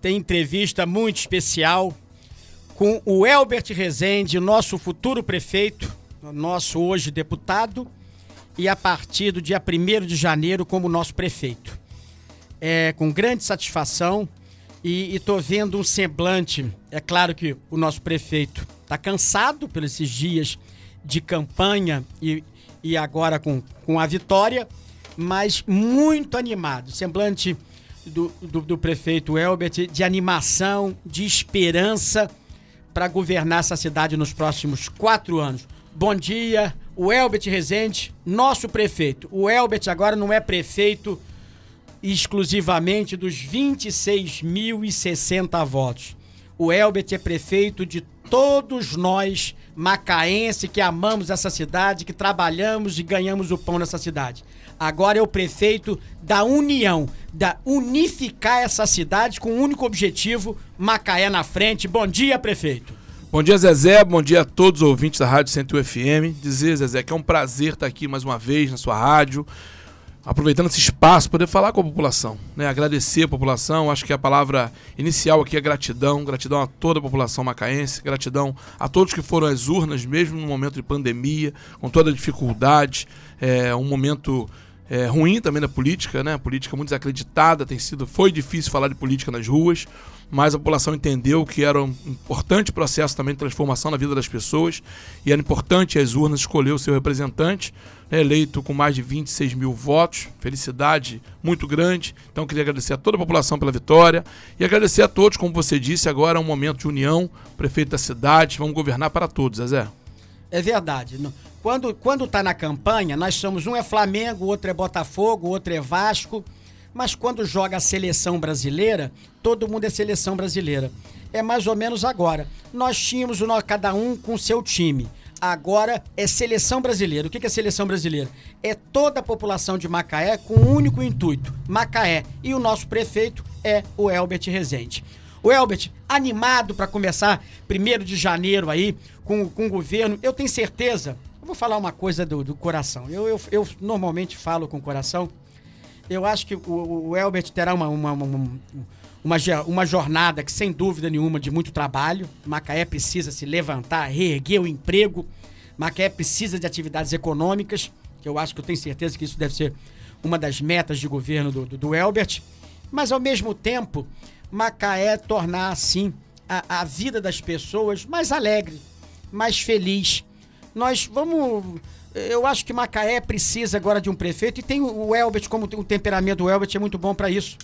tem entrevista muito especial com o Elbert Rezende, nosso futuro prefeito, nosso hoje deputado, e a partir do dia 1 de janeiro como nosso prefeito. É com grande satisfação e estou vendo um semblante. É claro que o nosso prefeito está cansado pelos esses dias de campanha e, e agora com, com a vitória, mas muito animado. Semblante do, do, do prefeito Elbert de animação, de esperança para governar essa cidade nos próximos quatro anos. Bom dia, o Elbert Rezende, nosso prefeito. O Elbert agora não é prefeito exclusivamente dos 26.060 votos. O Elbert é prefeito de todos nós macaense que amamos essa cidade, que trabalhamos e ganhamos o pão nessa cidade. Agora é o prefeito da união, da unificar essa cidade com um único objetivo, Macaé na frente. Bom dia, prefeito. Bom dia, Zezé. Bom dia a todos os ouvintes da Rádio 101 FM. Dizer, Zezé, que é um prazer estar aqui mais uma vez na sua rádio aproveitando esse espaço, poder falar com a população, né? agradecer a população. Acho que a palavra inicial aqui é gratidão, gratidão a toda a população macaense, gratidão a todos que foram às urnas, mesmo no momento de pandemia, com toda a dificuldade, é um momento é, ruim também da política, né? Política muito desacreditada, tem sido, foi difícil falar de política nas ruas, mas a população entendeu que era um importante processo também de transformação na vida das pessoas e era importante as urnas escolher o seu representante, né, eleito com mais de 26 mil votos, felicidade muito grande. Então queria agradecer a toda a população pela vitória e agradecer a todos, como você disse, agora é um momento de união, prefeito da cidade, vamos governar para todos, Zezé. É verdade. Quando, quando tá na campanha, nós somos um é Flamengo, outro é Botafogo, outro é Vasco. Mas quando joga a seleção brasileira, todo mundo é seleção brasileira. É mais ou menos agora. Nós tínhamos o cada um com seu time. Agora é seleção brasileira. O que é seleção brasileira? É toda a população de Macaé com um único intuito: Macaé. E o nosso prefeito é o Elbert Rezende. O Elbert, animado para começar primeiro de janeiro aí com, com o governo, eu tenho certeza. Vou falar uma coisa do, do coração. Eu, eu, eu normalmente falo com o coração eu acho que o, o Elbert terá uma, uma, uma, uma, uma jornada que, sem dúvida nenhuma, de muito trabalho. Macaé precisa se levantar, reerguer o emprego. Macaé precisa de atividades econômicas, que eu acho que eu tenho certeza que isso deve ser uma das metas de governo do, do, do Elbert. Mas, ao mesmo tempo, Macaé tornar, assim, a, a vida das pessoas mais alegre, mais feliz. Nós vamos eu acho que Macaé precisa agora de um prefeito e tem o Elbert, como o temperamento do Elbert é muito bom para isso.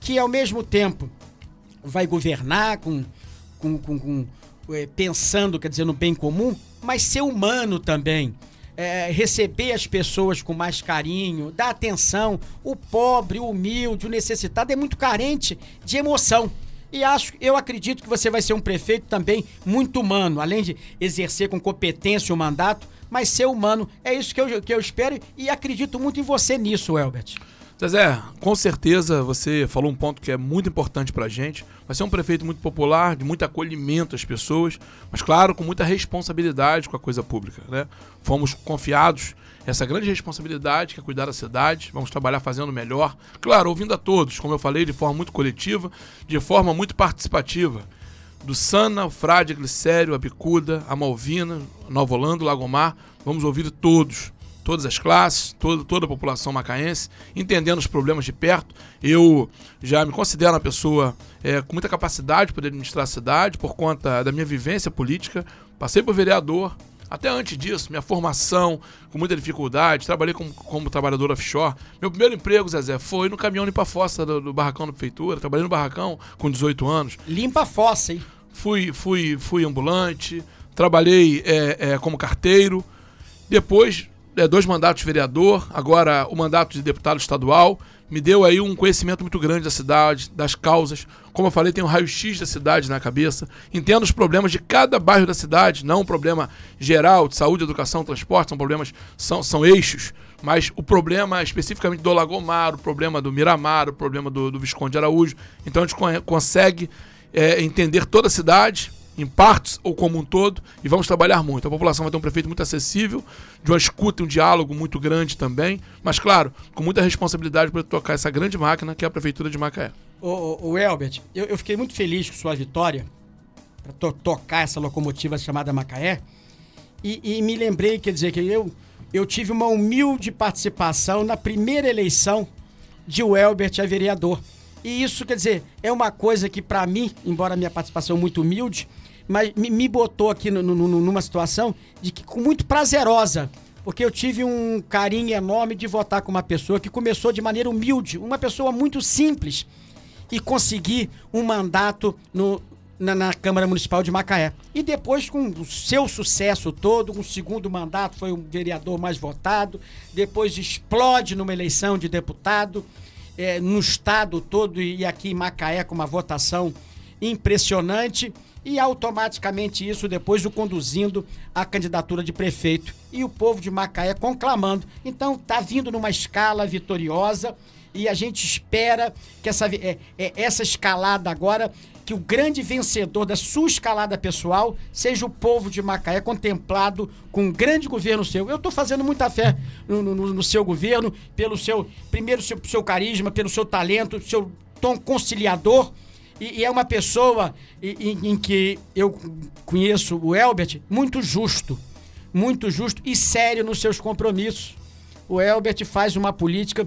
Que ao mesmo tempo vai governar com, com, com, com é, pensando, quer dizer, no bem comum, mas ser humano também. É, receber as pessoas com mais carinho, dar atenção. O pobre, o humilde, o necessitado é muito carente de emoção. E acho, eu acredito que você vai ser um prefeito também muito humano, além de exercer com competência o mandato, mas ser humano. É isso que eu, que eu espero e acredito muito em você nisso, Elbert. Zezé, com certeza você falou um ponto que é muito importante pra gente. Vai ser um prefeito muito popular, de muito acolhimento às pessoas, mas claro, com muita responsabilidade com a coisa pública. Né? Fomos confiados essa grande responsabilidade que é cuidar da cidade. Vamos trabalhar fazendo melhor. Claro, ouvindo a todos, como eu falei, de forma muito coletiva, de forma muito participativa do Sana, o Frade, a Glicério, a Bicuda, a Malvina, Nova Holanda, Lagomar. Vamos ouvir todos, todas as classes, toda, toda a população macaense, entendendo os problemas de perto. Eu já me considero uma pessoa é, com muita capacidade de poder administrar a cidade por conta da minha vivência política. Passei por vereador, até antes disso, minha formação com muita dificuldade, trabalhei como, como trabalhador offshore. Meu primeiro emprego, Zezé, foi no caminhão limpa fossa do, do barracão da prefeitura. Trabalhei no barracão com 18 anos. Limpa fossa, hein? fui, fui, fui ambulante, trabalhei é, é, como carteiro, depois é, dois mandatos de vereador, agora o mandato de deputado estadual, me deu aí um conhecimento muito grande da cidade, das causas. Como eu falei, tenho um raio-x da cidade na cabeça. Entendo os problemas de cada bairro da cidade, não um problema geral de saúde, educação, transporte, são problemas, são, são eixos. Mas o problema especificamente do Lagomar, o problema do Miramar, o problema do, do Visconde Araújo. Então a gente consegue é, entender toda a cidade, em partes ou como um todo, e vamos trabalhar muito. A população vai ter um prefeito muito acessível, de uma escuta e um diálogo muito grande também, mas claro, com muita responsabilidade para tocar essa grande máquina que é a Prefeitura de Macaé. O, o Elbert, eu, eu, fiquei muito feliz com sua vitória para to tocar essa locomotiva chamada Macaé. E, e, me lembrei, quer dizer, que eu, eu tive uma humilde participação na primeira eleição de o Elbert a vereador. E isso, quer dizer, é uma coisa que, para mim, embora minha participação muito humilde, mas me, me botou aqui no, no, numa situação de que com muito prazerosa porque eu tive um carinho enorme de votar com uma pessoa que começou de maneira humilde, uma pessoa muito simples, e conseguir um mandato no, na, na, Câmara Municipal de Macaé. E depois, com o seu sucesso todo, um segundo mandato, foi o vereador mais votado, depois explode numa eleição de deputado, é, no estado todo e aqui em Macaé com uma votação impressionante e automaticamente isso depois o conduzindo à candidatura de prefeito e o povo de Macaé conclamando. Então tá vindo numa escala vitoriosa e a gente espera que essa, é, é, essa escalada agora, que o grande vencedor da sua escalada pessoal seja o povo de Macaé contemplado com um grande governo seu. Eu estou fazendo muita fé no, no, no, seu governo, pelo seu, primeiro, seu, seu carisma, pelo seu talento, seu tom conciliador e, e é uma pessoa em, em, que eu conheço o Elbert muito justo, muito justo e sério nos seus compromissos. O Elbert faz uma política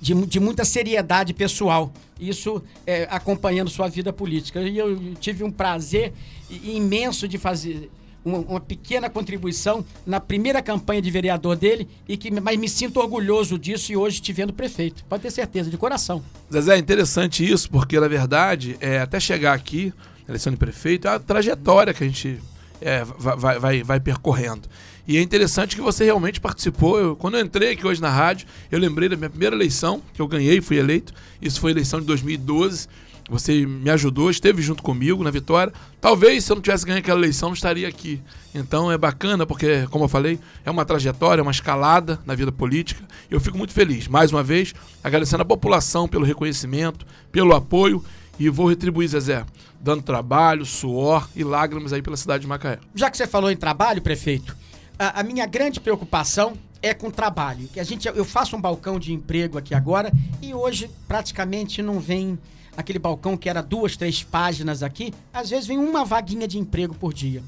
de, de muita seriedade pessoal. Isso é, acompanhando sua vida política. E eu tive um prazer imenso de fazer uma, uma, pequena contribuição na primeira campanha de vereador dele, e que, mas me sinto orgulhoso disso e hoje te vendo prefeito. Pode ter certeza, de coração. Zezé, é interessante isso, porque na verdade, é, até chegar aqui, eleição de prefeito, é a trajetória que a gente é, vai, vai, vai percorrendo. E é interessante que você realmente participou. Eu, quando eu entrei aqui hoje na rádio, eu lembrei da minha primeira eleição, que eu ganhei, fui eleito. Isso foi a eleição de 2012. Você me ajudou, esteve junto comigo na vitória. Talvez se eu não tivesse ganho aquela eleição, não estaria aqui. Então é bacana, porque, como eu falei, é uma trajetória, uma escalada na vida política. Eu fico muito feliz. Mais uma vez, agradecendo a população pelo reconhecimento, pelo apoio. E vou retribuir, Zezé, dando trabalho, suor e lágrimas aí pela cidade de Macaé. Já que você falou em trabalho, prefeito, a, a minha grande preocupação é com trabalho. Que a gente, eu faço um balcão de emprego aqui agora e hoje praticamente não vem aquele balcão que era duas, três páginas aqui, às vezes vem uma vaguinha de emprego por dia.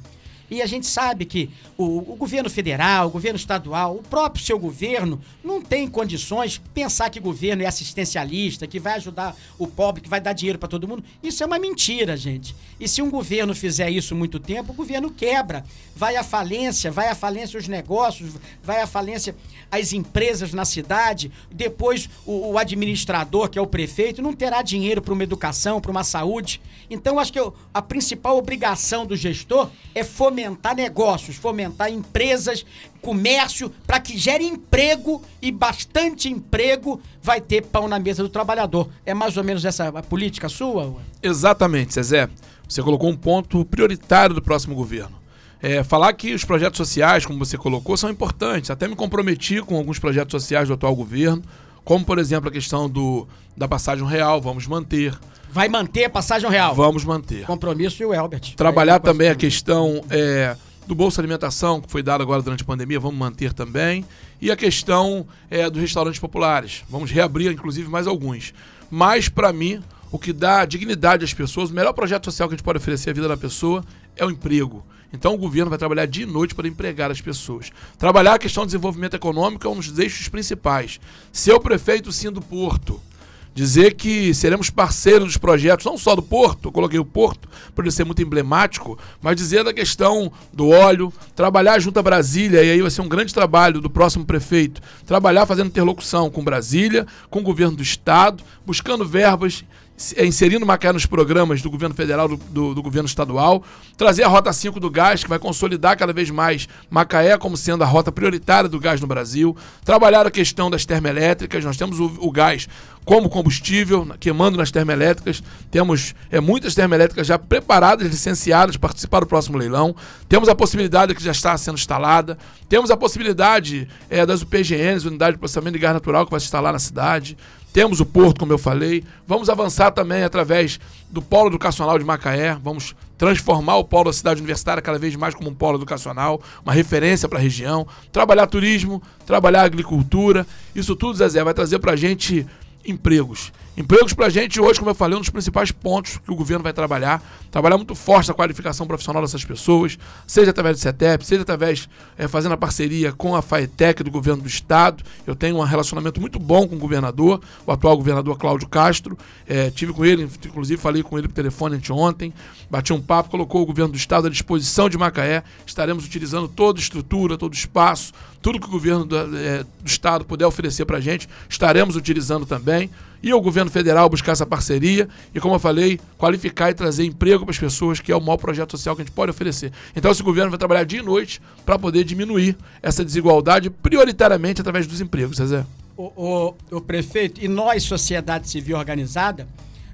E a gente sabe que o, o, governo federal, o governo estadual, o próprio seu governo não tem condições de pensar que governo é assistencialista, que vai ajudar o pobre, que vai dar dinheiro para todo mundo. Isso é uma mentira, gente. E se um governo fizer isso muito tempo, o governo quebra. Vai à falência, vai à falência os negócios, vai à falência as empresas na cidade. Depois o, o administrador, que é o prefeito, não terá dinheiro para uma educação, para uma saúde. Então, acho que eu, a principal obrigação do gestor é fomentar fomentar negócios, fomentar empresas, comércio, para que gere emprego e bastante emprego vai ter pão na mesa do trabalhador. É mais ou menos essa a política sua? Exatamente, Zezé. Você colocou um ponto prioritário do próximo governo. É, falar que os projetos sociais, como você colocou, são importantes. Até me comprometi com alguns projetos sociais do atual governo, como, por exemplo, a questão do, da passagem real, vamos manter. Vai manter a passagem real? Vamos manter. Compromisso e o Elbert. Trabalhar também a questão é, do Bolsa Alimentação, que foi dado agora durante a pandemia, vamos manter também. E a questão é, dos restaurantes populares. Vamos reabrir, inclusive, mais alguns. Mas, para mim, o que dá dignidade às pessoas, o melhor projeto social que a gente pode oferecer à vida da pessoa é o emprego. Então o governo vai trabalhar dia e noite para empregar as pessoas. Trabalhar a questão do desenvolvimento econômico é um dos eixos principais. Ser o prefeito sim do Porto, dizer que seremos parceiros dos projetos, não só do Porto, eu coloquei o Porto para ele ser muito emblemático, mas dizer da questão do óleo, trabalhar junto a Brasília, e aí vai ser um grande trabalho do próximo prefeito, trabalhar fazendo interlocução com Brasília, com o governo do Estado, buscando verbas inserindo Macaé nos programas do governo federal, do, do, do, governo estadual, trazer a Rota 5 do gás, que vai consolidar cada vez mais Macaé como sendo a rota prioritária do gás no Brasil, trabalhar a questão das termoelétricas, nós temos o, o gás como combustível, queimando nas termoelétricas, temos é, muitas termoelétricas já preparadas, licenciadas para participar do próximo leilão, temos a possibilidade que já está sendo instalada, temos a possibilidade é, das UPGNs, Unidade de Processamento de Gás Natural, que vai se instalar na cidade, temos o Porto, como eu falei. Vamos avançar também através do Polo Educacional de Macaé. Vamos transformar o Polo da Cidade Universitária cada vez mais como um polo educacional, uma referência para a região. Trabalhar turismo, trabalhar agricultura. Isso tudo, Zezé, vai trazer para a gente empregos. Empregos para a gente hoje, como eu falei, um dos principais pontos que o governo vai trabalhar. Trabalhar muito forte a qualificação profissional dessas pessoas, seja através do CETEP, seja através, é, fazendo a parceria com a FAETEC do governo do Estado. Eu tenho um relacionamento muito bom com o governador, o atual governador Cláudio Castro. É, tive com ele, inclusive falei com ele por telefone anteontem, bati um papo, colocou o governo do Estado à disposição de Macaé. Estaremos utilizando toda a estrutura, todo o espaço, tudo que o governo do, é, do Estado puder oferecer para a gente, estaremos utilizando também. E o governo federal buscar essa parceria e, como eu falei, qualificar e trazer emprego para as pessoas, que é o maior projeto social que a gente pode oferecer. Então, esse governo vai trabalhar dia e noite para poder diminuir essa desigualdade, prioritariamente através dos empregos, Zezé. O, o, o prefeito, e nós, sociedade civil organizada,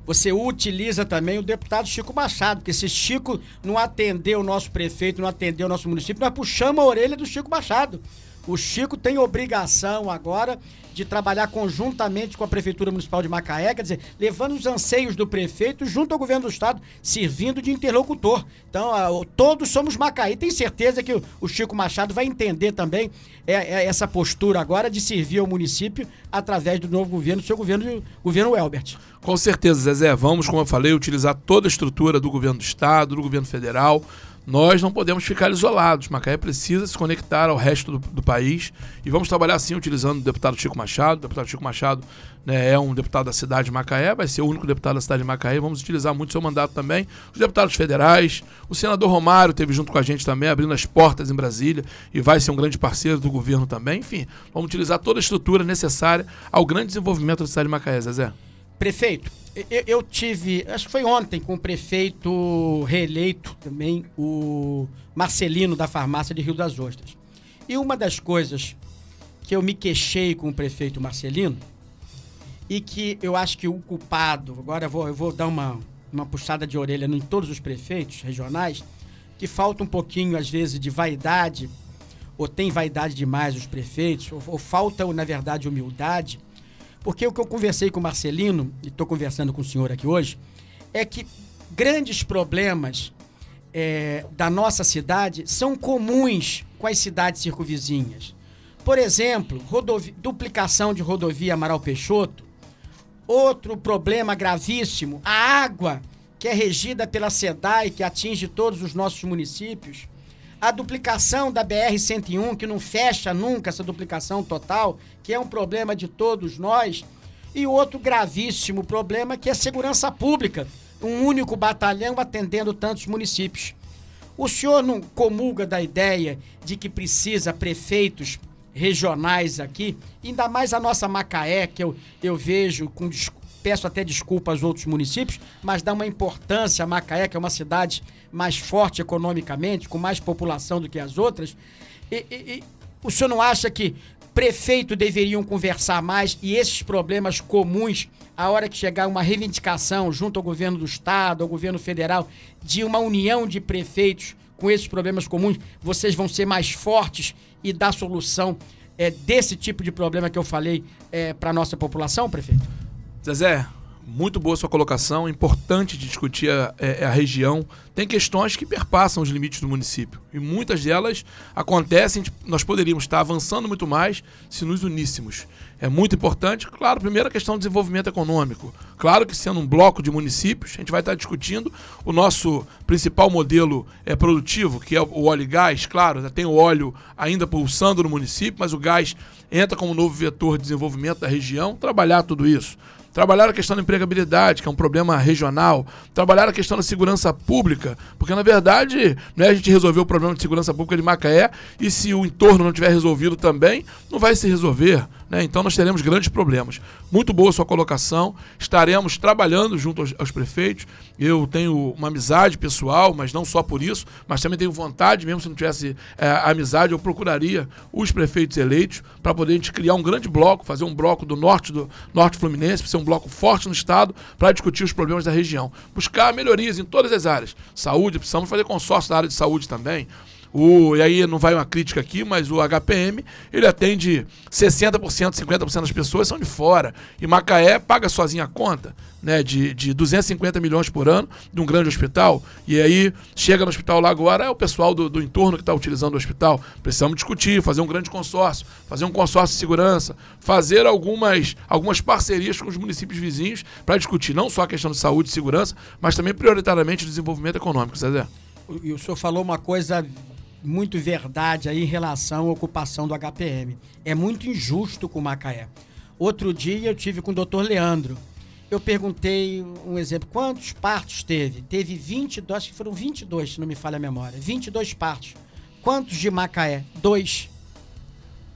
você utiliza também o deputado Chico Machado, porque se Chico não atender o nosso prefeito, não atender o nosso município, nós puxamos a orelha do Chico Machado. O Chico tem obrigação agora de trabalhar conjuntamente com a Prefeitura Municipal de Macaé, quer dizer, levando os anseios do prefeito junto ao governo do estado, servindo de interlocutor. Então, todos somos Macaé. Tem certeza que o Chico Machado vai entender também é, é, essa postura agora de servir ao município através do novo governo, do seu governo, governo Elbert. Com certeza, Zezé. Vamos, como eu falei, utilizar toda a estrutura do governo do estado, do governo federal nós não podemos ficar isolados. Macaé precisa se conectar ao resto do, do, país e vamos trabalhar assim utilizando o deputado Chico Machado. O deputado Chico Machado né, é um deputado da cidade de Macaé, vai ser o único deputado da cidade de Macaé. Vamos utilizar muito seu mandato também. Os deputados federais, o senador Romário teve junto com a gente também, abrindo as portas em Brasília e vai ser um grande parceiro do governo também. Enfim, vamos utilizar toda a estrutura necessária ao grande desenvolvimento da cidade de Macaé, Zezé. Prefeito, eu, eu, tive, acho que foi ontem, com o prefeito reeleito também, o Marcelino da farmácia de Rio das Ostras. E uma das coisas que eu me queixei com o prefeito Marcelino e que eu acho que o culpado, agora eu vou, eu vou dar uma, uma puxada de orelha em todos os prefeitos regionais, que falta um pouquinho, às vezes, de vaidade, ou tem vaidade demais os prefeitos, ou, ou falta, na verdade, humildade porque o que eu conversei com o Marcelino, e estou conversando com o senhor aqui hoje, é que grandes problemas é, da nossa cidade são comuns com as cidades circunvizinhas. Por exemplo, duplicação de rodovia Amaral Peixoto. Outro problema gravíssimo, a água, que é regida pela SEDAI, que atinge todos os nossos municípios a duplicação da BR-101, que não fecha nunca essa duplicação total, que é um problema de todos nós, e outro gravíssimo problema que é a segurança pública, um único batalhão atendendo tantos municípios. O senhor não comulga da ideia de que precisa prefeitos regionais aqui, ainda mais a nossa Macaé, que eu, eu vejo com peço até desculpa aos outros municípios, mas dá uma importância a Macaé, que é uma cidade mais forte economicamente, com mais população do que as outras. E, e, e o senhor não acha que prefeito deveriam conversar mais e esses problemas comuns, a hora que chegar uma reivindicação junto ao governo do estado, ao governo federal, de uma união de prefeitos com esses problemas comuns, vocês vão ser mais fortes e dar solução é, desse tipo de problema que eu falei é, para a nossa população, prefeito? Zezé, muito boa sua colocação, importante de discutir a, é, a, região. Tem questões que perpassam os limites do município e muitas delas acontecem. Nós poderíamos estar avançando muito mais se nos uníssemos. É muito importante, claro, primeiro a questão do desenvolvimento econômico. Claro que sendo um bloco de municípios, a gente vai estar discutindo o nosso principal modelo é, produtivo, que é o óleo e gás. Claro, tem o óleo ainda pulsando no município, mas o gás entra como novo vetor de desenvolvimento da região. Trabalhar tudo isso trabalhar a questão da empregabilidade, que é um problema regional, trabalhar a questão da segurança pública, porque na verdade não é a gente resolver o problema de segurança pública de Macaé e se o entorno não tiver resolvido também, não vai se resolver. Né? Então nós teremos grandes problemas. Muito boa sua colocação, estaremos trabalhando junto aos, aos prefeitos. Eu tenho uma amizade pessoal, mas não só por isso, mas também tenho vontade, mesmo se não tivesse é, amizade, eu procuraria os prefeitos eleitos para poder a gente criar um grande bloco, fazer um bloco do norte do norte fluminense, para ser um bloco forte no estado para discutir os problemas da região. Buscar melhorias em todas as áreas. Saúde, precisamos fazer consórcio na área de saúde também O, e aí não vai uma crítica aqui, mas o HPM, ele atende 60%, 50% das pessoas são de fora. E Macaé paga sozinha a conta, né, de, de 250 milhões por ano de um grande hospital. E aí chega no hospital lá agora, é o pessoal do, do entorno que está utilizando o hospital. Precisamos discutir, fazer um grande consórcio, fazer um consórcio de segurança, fazer algumas, algumas parcerias com os municípios vizinhos para discutir não só a questão de saúde e segurança, mas também prioritariamente desenvolvimento econômico, Zezé. E o senhor falou uma coisa muito verdade aí em relação à ocupação do HPM. É muito injusto com o Macaé. Outro dia eu tive com o doutor Leandro. Eu perguntei um exemplo, quantos partos teve? Teve 22, acho que foram 22, se não me falha a memória. 22 partos. Quantos de Macaé? Dois.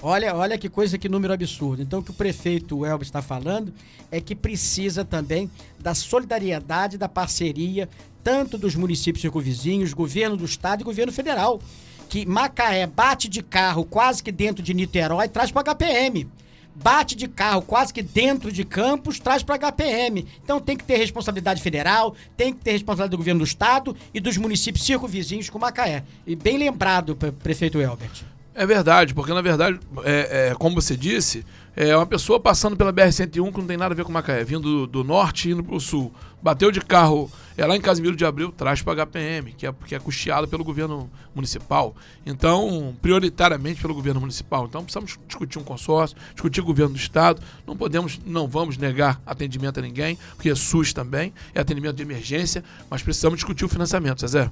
Olha, olha que coisa, que número absurdo. Então, o que o prefeito Elber está falando é que precisa também da solidariedade, da parceria, tanto dos municípios circunvizinhos, governo do estado e governo federal que Macaé bate de carro quase que dentro de Niterói, traz para HPM. Bate de carro quase que dentro de Campos, traz para HPM. Então tem que ter responsabilidade federal, tem que ter responsabilidade do governo do estado e dos municípios circunvizinhos com Macaé. E bem lembrado, prefeito Elbert. É verdade, porque na verdade, é, é, como você disse, é uma pessoa passando pela BR-101 que não tem nada a ver com Macaé, vindo do, do norte e indo para o sul. Bateu de carro é lá em Casimiro de Abril, traz para HPM, que é, que é custeado pelo governo municipal. Então, prioritariamente pelo governo municipal. Então, precisamos discutir um consórcio, discutir o governo do Estado. Não podemos, não vamos negar atendimento a ninguém, porque é SUS também, é atendimento de emergência, mas precisamos discutir o financiamento, Zé.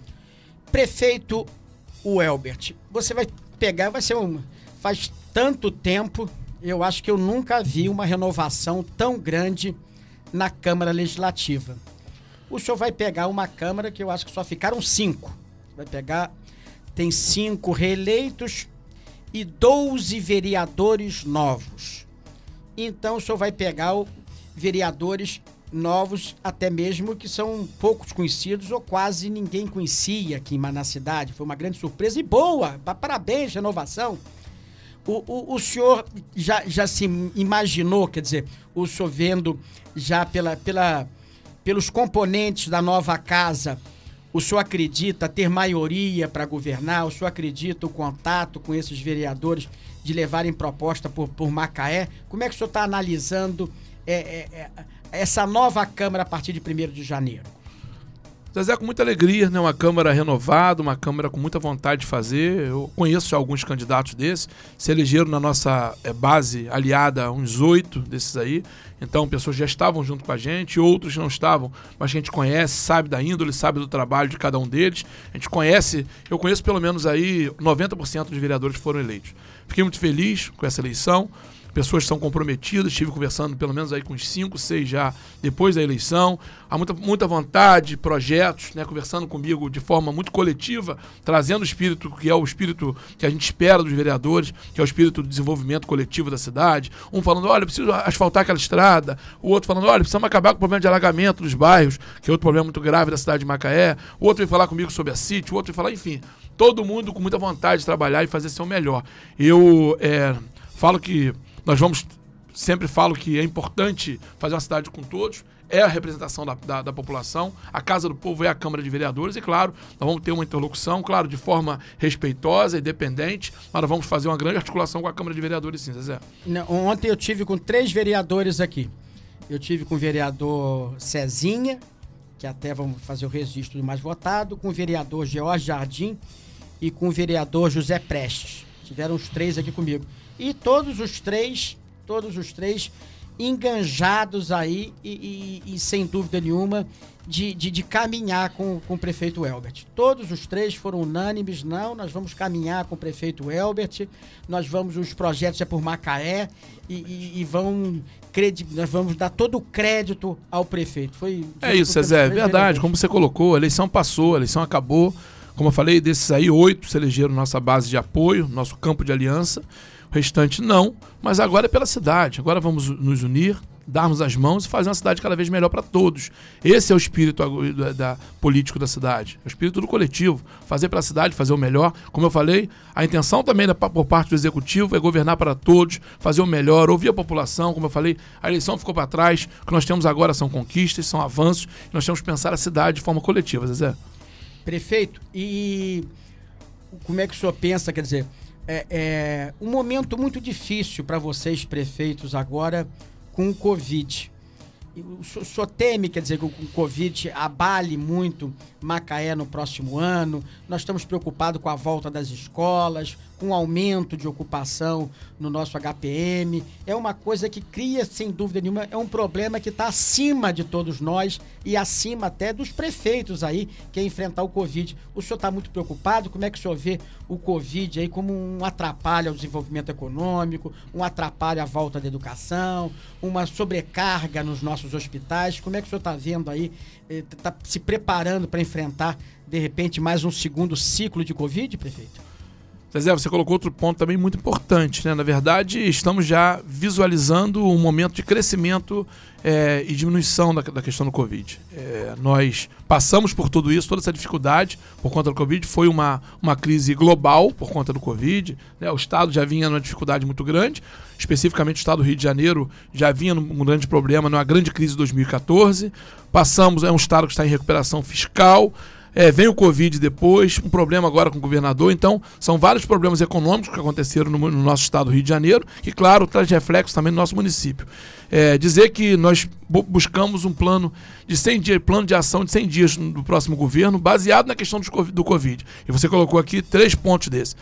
Prefeito Welbert, você vai pegar, vai ser um. Faz tanto tempo eu acho que eu nunca vi uma renovação tão grande na Câmara Legislativa. O senhor vai pegar uma Câmara que eu acho que só ficaram cinco. Vai pegar. Tem cinco reeleitos e 12 vereadores novos. Então o senhor vai pegar o, vereadores novos, até mesmo que são poucos conhecidos ou quase ninguém conhecia aqui na cidade. Foi uma grande surpresa e boa. Parabéns, renovação. O, o, o senhor já, já se imaginou, quer dizer, o senhor vendo já pela, pela, pelos componentes da nova casa, o senhor acredita ter maioria para governar? O senhor acredita o contato com esses vereadores de levarem proposta por, por Macaé? Como é que o senhor está analisando é, é, é, essa nova Câmara a partir de 1 de janeiro? Zezé, com muita alegria, né? Uma Câmara renovada, uma Câmara com muita vontade de fazer. Eu conheço alguns candidatos desses, se elegeram na nossa é, base aliada, uns oito desses aí. Então, pessoas já estavam junto com a gente, outros não estavam, mas a gente conhece, sabe da índole, sabe do trabalho de cada um deles. A gente conhece, eu conheço pelo menos aí 90% dos vereadores que foram eleitos. Fiquei muito feliz com essa eleição pessoas que são comprometidas, estive conversando pelo menos aí com uns 5, 6 já depois da eleição. Há muita, muita vontade, projetos, né, conversando comigo de forma muito coletiva, trazendo o espírito que é o espírito que a gente espera dos vereadores, que é o espírito do desenvolvimento coletivo da cidade. Um falando, olha, preciso asfaltar aquela estrada. O outro falando, olha, precisamos acabar com o problema de alagamento dos bairros, que é outro problema muito grave da cidade de Macaé. O outro veio falar comigo sobre a City, o outro veio falar, enfim, todo mundo com muita vontade de trabalhar e fazer seu melhor. Eu é, falo que nós vamos. Sempre falo que é importante fazer uma cidade com todos, é a representação da, da, da, população, a Casa do Povo é a Câmara de Vereadores, e claro, nós vamos ter uma interlocução, claro, de forma respeitosa e dependente, mas nós vamos fazer uma grande articulação com a Câmara de Vereadores, sim, Zé. Não, ontem eu tive com três vereadores aqui. Eu tive com o vereador Cezinha, que até vamos fazer o registro do mais votado, com o vereador George Jardim e com o vereador José Prestes. Tiveram os três aqui comigo. E todos os três, todos os três enganjados aí e, e, e sem dúvida nenhuma de, de, de, caminhar com, com o prefeito Elbert. Todos os três foram unânimes, não, nós vamos caminhar com o prefeito Elbert, nós vamos, os projetos é por Macaé e, e, e vão nós vamos dar todo o crédito ao prefeito. Foi, é isso, Zé, é verdade, como você colocou, a eleição passou, a eleição acabou. Como eu falei, desses aí, oito se elegeram nossa base de apoio, nosso campo de aliança. O restante não, mas agora é pela cidade. Agora vamos nos unir, darmos as mãos e fazer uma cidade cada vez melhor para todos. Esse é o espírito da, da, político da cidade, é o espírito do coletivo. Fazer para a cidade, fazer o melhor. Como eu falei, a intenção também da, por parte do executivo é governar para todos, fazer o melhor, ouvir a população. Como eu falei, a eleição ficou para trás. O que nós temos agora são conquistas, são avanços. nós temos que pensar a cidade de forma coletiva, Zezé. Prefeito, e como é que o senhor pensa, quer dizer, é, é um momento muito difícil para vocês, prefeitos, agora com o Covid. O senhor teme, quer dizer, que o Covid abale muito Macaé no próximo ano? Nós estamos preocupados com a volta das escolas, com aumento de ocupação no nosso HPM. É uma coisa que cria, sem dúvida nenhuma, é um problema que está acima de todos nós e acima até dos prefeitos aí que é enfrentar o Covid. O senhor está muito preocupado? Como é que o senhor vê o Covid aí como um atrapalho ao desenvolvimento econômico, um atrapalho à volta da educação, uma sobrecarga nos nossos hospitais? Como é que o senhor está vendo aí, está eh, se preparando para enfrentar, de repente, mais um segundo ciclo de Covid, prefeito? Zé, você colocou outro ponto também muito importante. Né? Na verdade, estamos já visualizando um momento de crescimento é, e diminuição da, da, questão do Covid. É, nós passamos por tudo isso, toda essa dificuldade por conta do Covid. Foi uma, uma crise global por conta do Covid. Né? O Estado já vinha numa dificuldade muito grande, especificamente o Estado do Rio de Janeiro já vinha num grande problema, numa grande crise de 2014. Passamos, é um Estado que está em recuperação fiscal. É, vem o Covid depois, um problema agora com o governador. Então, são vários problemas econômicos que aconteceram no, no nosso estado do Rio de Janeiro, que, claro, traz reflexo também no nosso município. É, dizer que nós bu buscamos um plano de 100 dias, plano de ação de 100 dias do próximo governo, baseado na questão do Covid. E você colocou aqui três pontos desses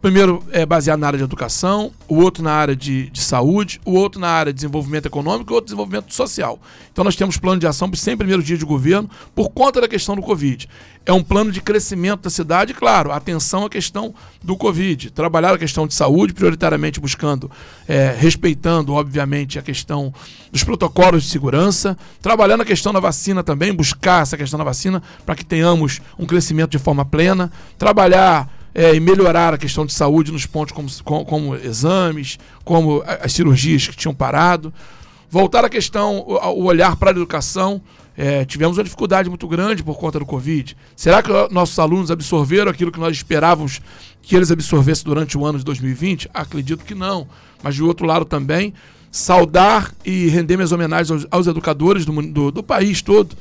primeiro é baseado na área de educação, o outro na área de, de saúde, o outro na área de desenvolvimento econômico e outro desenvolvimento social. Então nós temos plano de ação para os 100 primeiros dias de governo por conta da questão do Covid. É um plano de crescimento da cidade, claro, atenção à questão do Covid. Trabalhar a questão de saúde, prioritariamente buscando, é, respeitando, obviamente, a questão dos protocolos de segurança. Trabalhando a questão da vacina também, buscar essa questão da vacina para que tenhamos um crescimento de forma plena. Trabalhar é, e melhorar a questão de saúde nos pontos como, como, como, exames, como as cirurgias que tinham parado. Voltar à questão, o, olhar para a educação. É, tivemos uma dificuldade muito grande por conta do Covid. Será que nossos alunos absorveram aquilo que nós esperávamos que eles absorvessem durante o ano de 2020? Acredito que não. Mas, de outro lado, também, saudar e render minhas homenagens aos, aos educadores do, do, do país todo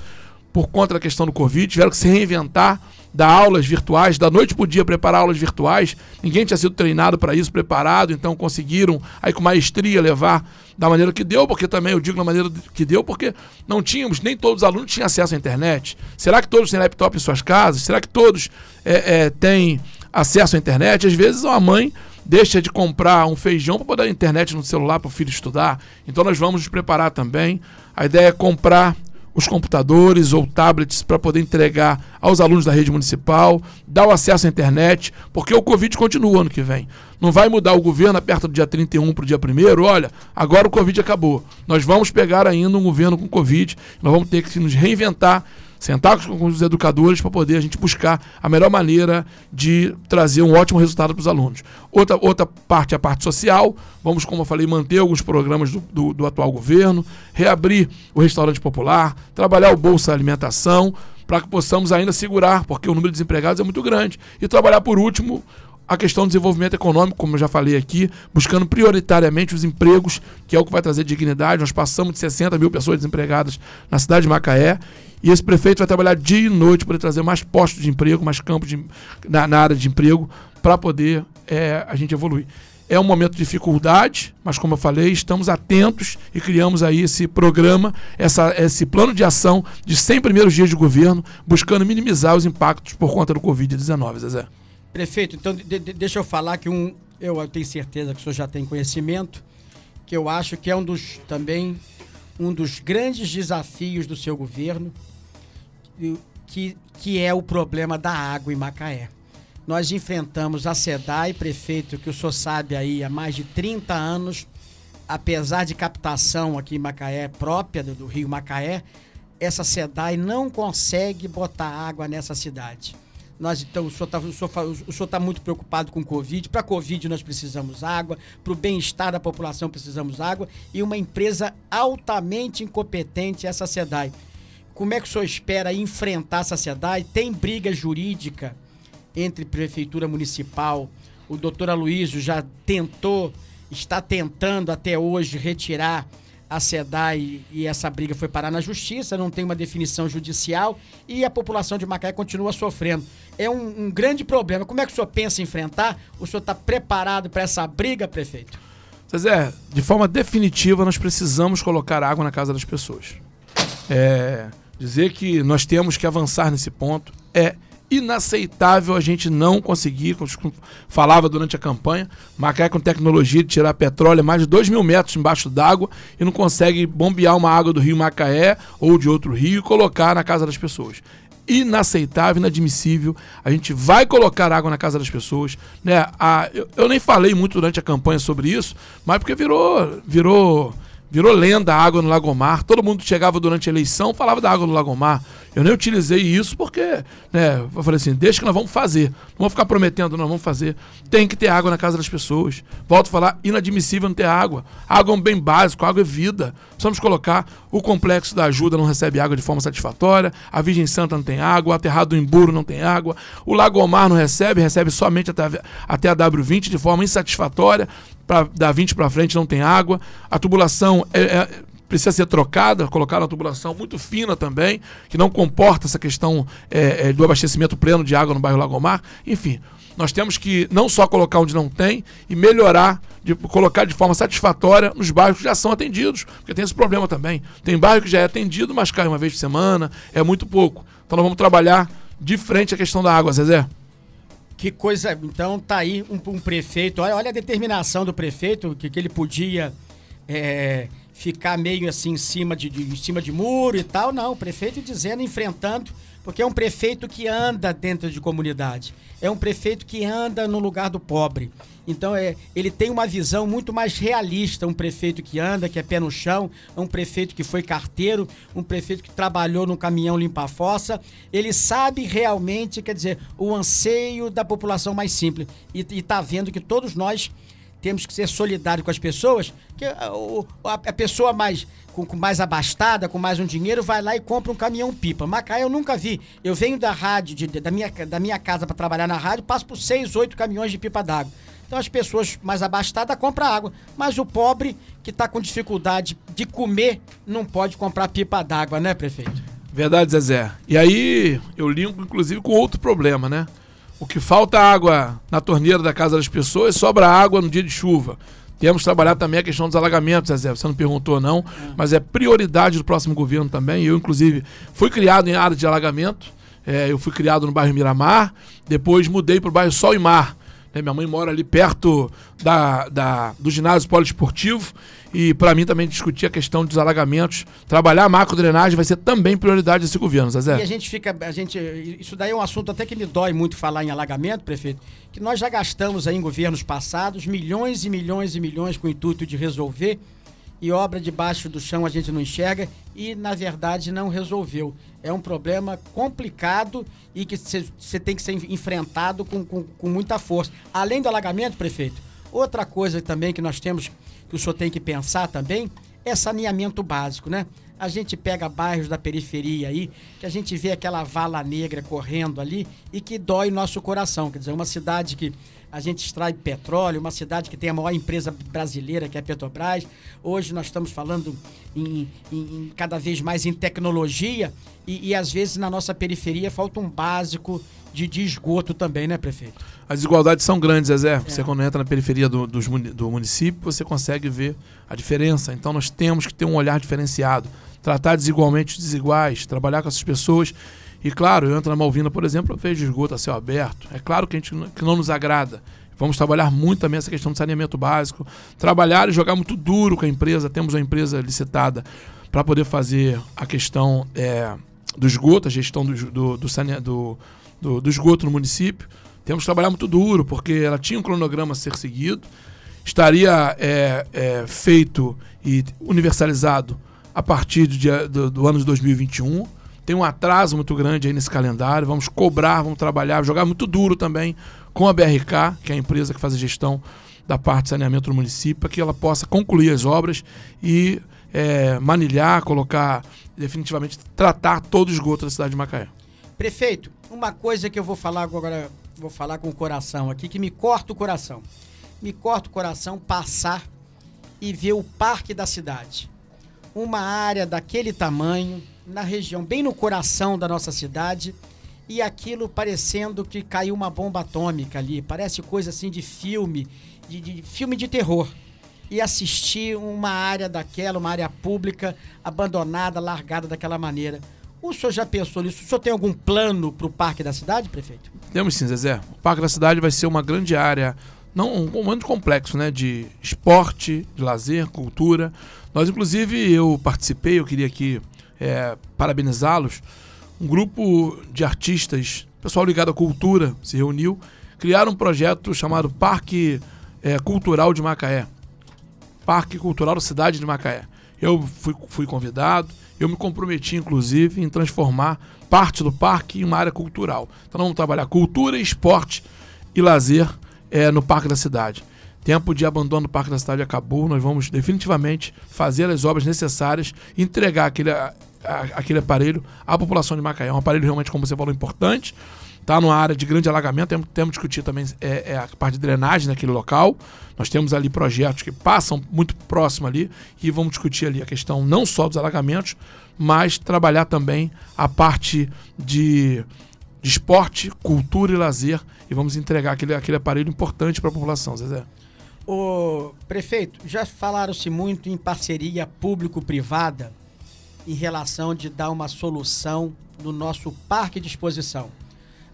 por conta da questão do Covid, tiveram que se reinventar dar aulas virtuais, da noite para o dia preparar aulas virtuais. Ninguém tinha sido treinado para isso, preparado, então conseguiram aí com maestria levar da maneira que deu, porque também eu digo da maneira que deu, porque não tínhamos, nem todos os alunos tinham acesso à internet. Será que todos têm laptop em suas casas? Será que todos é, é, têm acesso à internet? Às vezes a mãe deixa de comprar um feijão para poder a internet no celular para o filho estudar. Então nós vamos nos preparar também. A ideia é comprar os computadores ou tablets para poder entregar aos alunos da rede municipal, dar o acesso à internet, porque o Covid continua ano que vem. Não vai mudar o governo aperta do dia 31 para o dia 1 olha, agora o Covid acabou. Nós vamos pegar ainda um governo com Covid, nós vamos ter que nos reinventar sentar com os educadores para poder a gente buscar a melhor maneira de trazer um ótimo resultado para os alunos. Outra, outra parte é a parte social. Vamos, como eu falei, manter alguns programas do, do, do atual governo, reabrir o restaurante popular, trabalhar o Bolsa Alimentação, para que possamos ainda segurar, porque o número de desempregados é muito grande. E trabalhar, por último, a questão do desenvolvimento econômico, como eu já falei aqui, buscando prioritariamente os empregos, que é o que vai trazer dignidade. Nós passamos de 60 mil pessoas desempregadas na cidade de Macaé e esse prefeito vai trabalhar dia e noite para trazer mais postos de emprego, mais campos de, na, na área de emprego, para poder é, a gente evoluir. É um momento de dificuldade, mas como eu falei, estamos atentos e criamos aí esse programa, essa, esse plano de ação de 100 primeiros dias de governo, buscando minimizar os impactos por conta do Covid-19, Zezé. Prefeito, então de, de, deixa eu falar que um, eu tenho certeza que o senhor já tem conhecimento, que eu acho que é um dos também um dos grandes desafios do seu governo, que, que é o problema da água em Macaé. Nós enfrentamos a SEDAI, prefeito, que o senhor sabe aí há mais de 30 anos, apesar de captação aqui em Macaé própria do, do Rio Macaé, essa SEDAI não consegue botar água nessa cidade. Nós, então, o senhor está tá muito preocupado com Covid. Para Covid nós precisamos água, para o bem-estar da população precisamos água e uma empresa altamente incompetente, essa SEDAI. Como é que o senhor espera enfrentar essa SEDAI? Tem briga jurídica entre prefeitura municipal. O doutor Aloysio já tentou, está tentando até hoje retirar a SEDAI e essa briga foi parar na justiça, não tem uma definição judicial e a população de Macaé continua sofrendo. É um, um grande problema. Como é que o senhor pensa enfrentar? O senhor está preparado para essa briga, prefeito? Zé, de forma definitiva, nós precisamos colocar água na casa das pessoas. É, dizer que nós temos que avançar nesse ponto é inaceitável a gente não conseguir, como falava durante a campanha, Macaé com tecnologia de tirar petróleo mais de 2 mil metros embaixo d'água e não consegue bombear uma água do rio Macaé ou de outro rio e colocar na casa das pessoas. Inaceitável, inadmissível. A gente vai colocar água na casa das pessoas. Né? A, eu, eu nem falei muito durante a campanha sobre isso, mas porque virou, virou Virou lenda a água no Lagomar. Todo mundo chegava durante a eleição, falava da água no Lagomar. Eu nem utilizei isso porque, né, eu falei assim, deixa que nós vamos fazer. Não vamos ficar prometendo, nós vamos fazer. Tem que ter água na casa das pessoas. Volto a falar, inadmissível não ter água. Água é um bem básico, água é vida. Precisamos colocar o complexo da ajuda não recebe água de forma satisfatória, a Virgem Santa não tem água, o aterrado do Emburo não tem água, o Lagomar não recebe, recebe somente até, até a W20 de forma insatisfatória pra, da 20 para frente não tem água. A tubulação é, é, precisa ser trocada, colocar uma tubulação muito fina também, que não comporta essa questão é, é, do abastecimento pleno de água no bairro Lagomar. Enfim, nós temos que não só colocar onde não tem e melhorar, de colocar de forma satisfatória nos bairros que já são atendidos, porque tem esse problema também. Tem bairro que já é atendido, mas cai uma vez por semana, é muito pouco. Então nós vamos trabalhar de frente à questão da água, Zezé. Que coisa. Então tá aí um, um prefeito. Olha, olha, a determinação do prefeito, que, que ele podia é, ficar meio assim em cima de, de, em cima de muro e tal. Não, o prefeito dizendo, enfrentando, porque é um prefeito que anda dentro de comunidade. É um prefeito que anda no lugar do pobre. Então é, ele tem uma visão muito mais realista, um prefeito que anda, que é pé no chão, um prefeito que foi carteiro, um prefeito que trabalhou no caminhão limpa fossa. Ele sabe realmente, quer dizer, o anseio da população mais simples e está vendo que todos nós temos que ser solidários com as pessoas, que a, a pessoa mais com, com, mais abastada, com mais um dinheiro, vai lá e compra um caminhão pipa. Macaé eu nunca vi. Eu venho da rádio, de, da, minha, da minha casa para trabalhar na rádio, passo por seis, oito caminhões de pipa d'água. Então as pessoas mais abastadas compram água. Mas o pobre que está com dificuldade de comer não pode comprar pipa d'água, né, prefeito? Verdade, Zezé. E aí eu limpo, inclusive, com outro problema, né? O que falta água na torneira da casa das pessoas, sobra água no dia de chuva. Temos que trabalhar também a questão dos alagamentos, Zezé. Você não perguntou, não, é. mas é prioridade do próximo governo também. Eu, inclusive, fui criado em área de alagamento. É, eu fui criado no bairro Miramar, depois mudei para o bairro Sol e Mar. Né? Minha mãe mora ali perto da, da, do ginásio poliesportivo e para mim também discutir a questão dos alagamentos, trabalhar a macro-drenagem vai ser também prioridade desse governo, Zé. E a gente fica, a gente, isso daí é um assunto até que me dói muito falar em alagamento, prefeito, que nós já gastamos aí em governos passados milhões e milhões e milhões com o intuito de resolver e obra debaixo do chão a gente não enxerga e, na verdade, não resolveu. É um problema complicado e que você tem que ser enfrentado com, com, com, muita força. Além do alagamento, prefeito, outra coisa também que nós temos, que o senhor tem que pensar também, é saneamento básico, né? A gente pega bairros da periferia aí, que a gente vê aquela vala negra correndo ali e que dói nosso coração. Quer dizer, uma cidade que a gente extrai petróleo, uma cidade que tem a maior empresa brasileira, que é a Petrobras. Hoje nós estamos falando em, em, em cada vez mais em tecnologia e, e, às vezes na nossa periferia falta um básico de, de esgoto também, né, prefeito? As desigualdades são grandes, Zezé. É. Você quando entra na periferia do, do, do município, você consegue ver a diferença. Então nós temos que ter um olhar diferenciado, tratar desigualmente os desiguais, trabalhar com essas pessoas e claro, eu entro na Malvina, por exemplo, eu vejo esgoto a céu aberto. É claro que a gente que não nos agrada. Vamos trabalhar muito também essa questão do saneamento básico. Trabalhar e jogar muito duro com a empresa. Temos uma empresa licitada para poder fazer a questão é, do esgoto, a gestão do, do, do, do, do, do esgoto no município. Temos que trabalhar muito duro, porque ela tinha um cronograma a ser seguido. Estaria é, é, feito e universalizado a partir do, do, do ano de 2021 tem um atraso muito grande aí nesse calendário. Vamos cobrar, vamos trabalhar, jogar muito duro também com a BRK, que é a empresa que faz a gestão da parte de saneamento do município, para que ela possa concluir as obras e é, manilhar, colocar, definitivamente, tratar todo o esgoto da cidade de Macaé. Prefeito, uma coisa que eu vou falar agora, vou falar com o coração aqui, que me corta o coração. Me corta o coração passar e ver o parque da cidade uma área daquele tamanho, na região, bem no coração da nossa cidade, e aquilo parecendo que caiu uma bomba atômica ali. Parece coisa assim de filme, de, de filme de terror. E assistir uma área daquela, uma área pública, abandonada, largada daquela maneira. O senhor já pensou nisso? O senhor tem algum plano para o Parque da Cidade, prefeito? Temos sim, Zezé. O Parque da Cidade vai ser uma grande área, não um comando complexo, né? De esporte, de lazer, cultura. Nós, inclusive, eu participei, eu queria aqui é, parabenizá-los. Um grupo de artistas, pessoal ligado à cultura, se reuniu, criaram um projeto chamado Parque é, Cultural de Macaé. Parque Cultural da Cidade de Macaé. Eu fui, fui convidado, eu me comprometi, inclusive, em transformar parte do parque em uma área cultural. Então, vamos trabalhar cultura, esporte e lazer é, no Parque da Cidade. Tempo de abandono do Parque da Cidade acabou. Nós vamos definitivamente fazer as obras necessárias, entregar aquele, aquele aparelho à população de Macaé. É um aparelho realmente, como você falou, importante. Está numa área de grande alagamento. Temos, temos discutir também é, é, a parte de drenagem naquele local. Nós temos ali projetos que passam muito próximo ali e vamos discutir ali a questão não só dos alagamentos, mas trabalhar também a parte de, de esporte, cultura e lazer. E vamos entregar aquele, aquele aparelho importante para a população, Zezé. Prefeito, já falaram-se muito em parceria público-privada em relação de dar uma solução no nosso parque de exposição.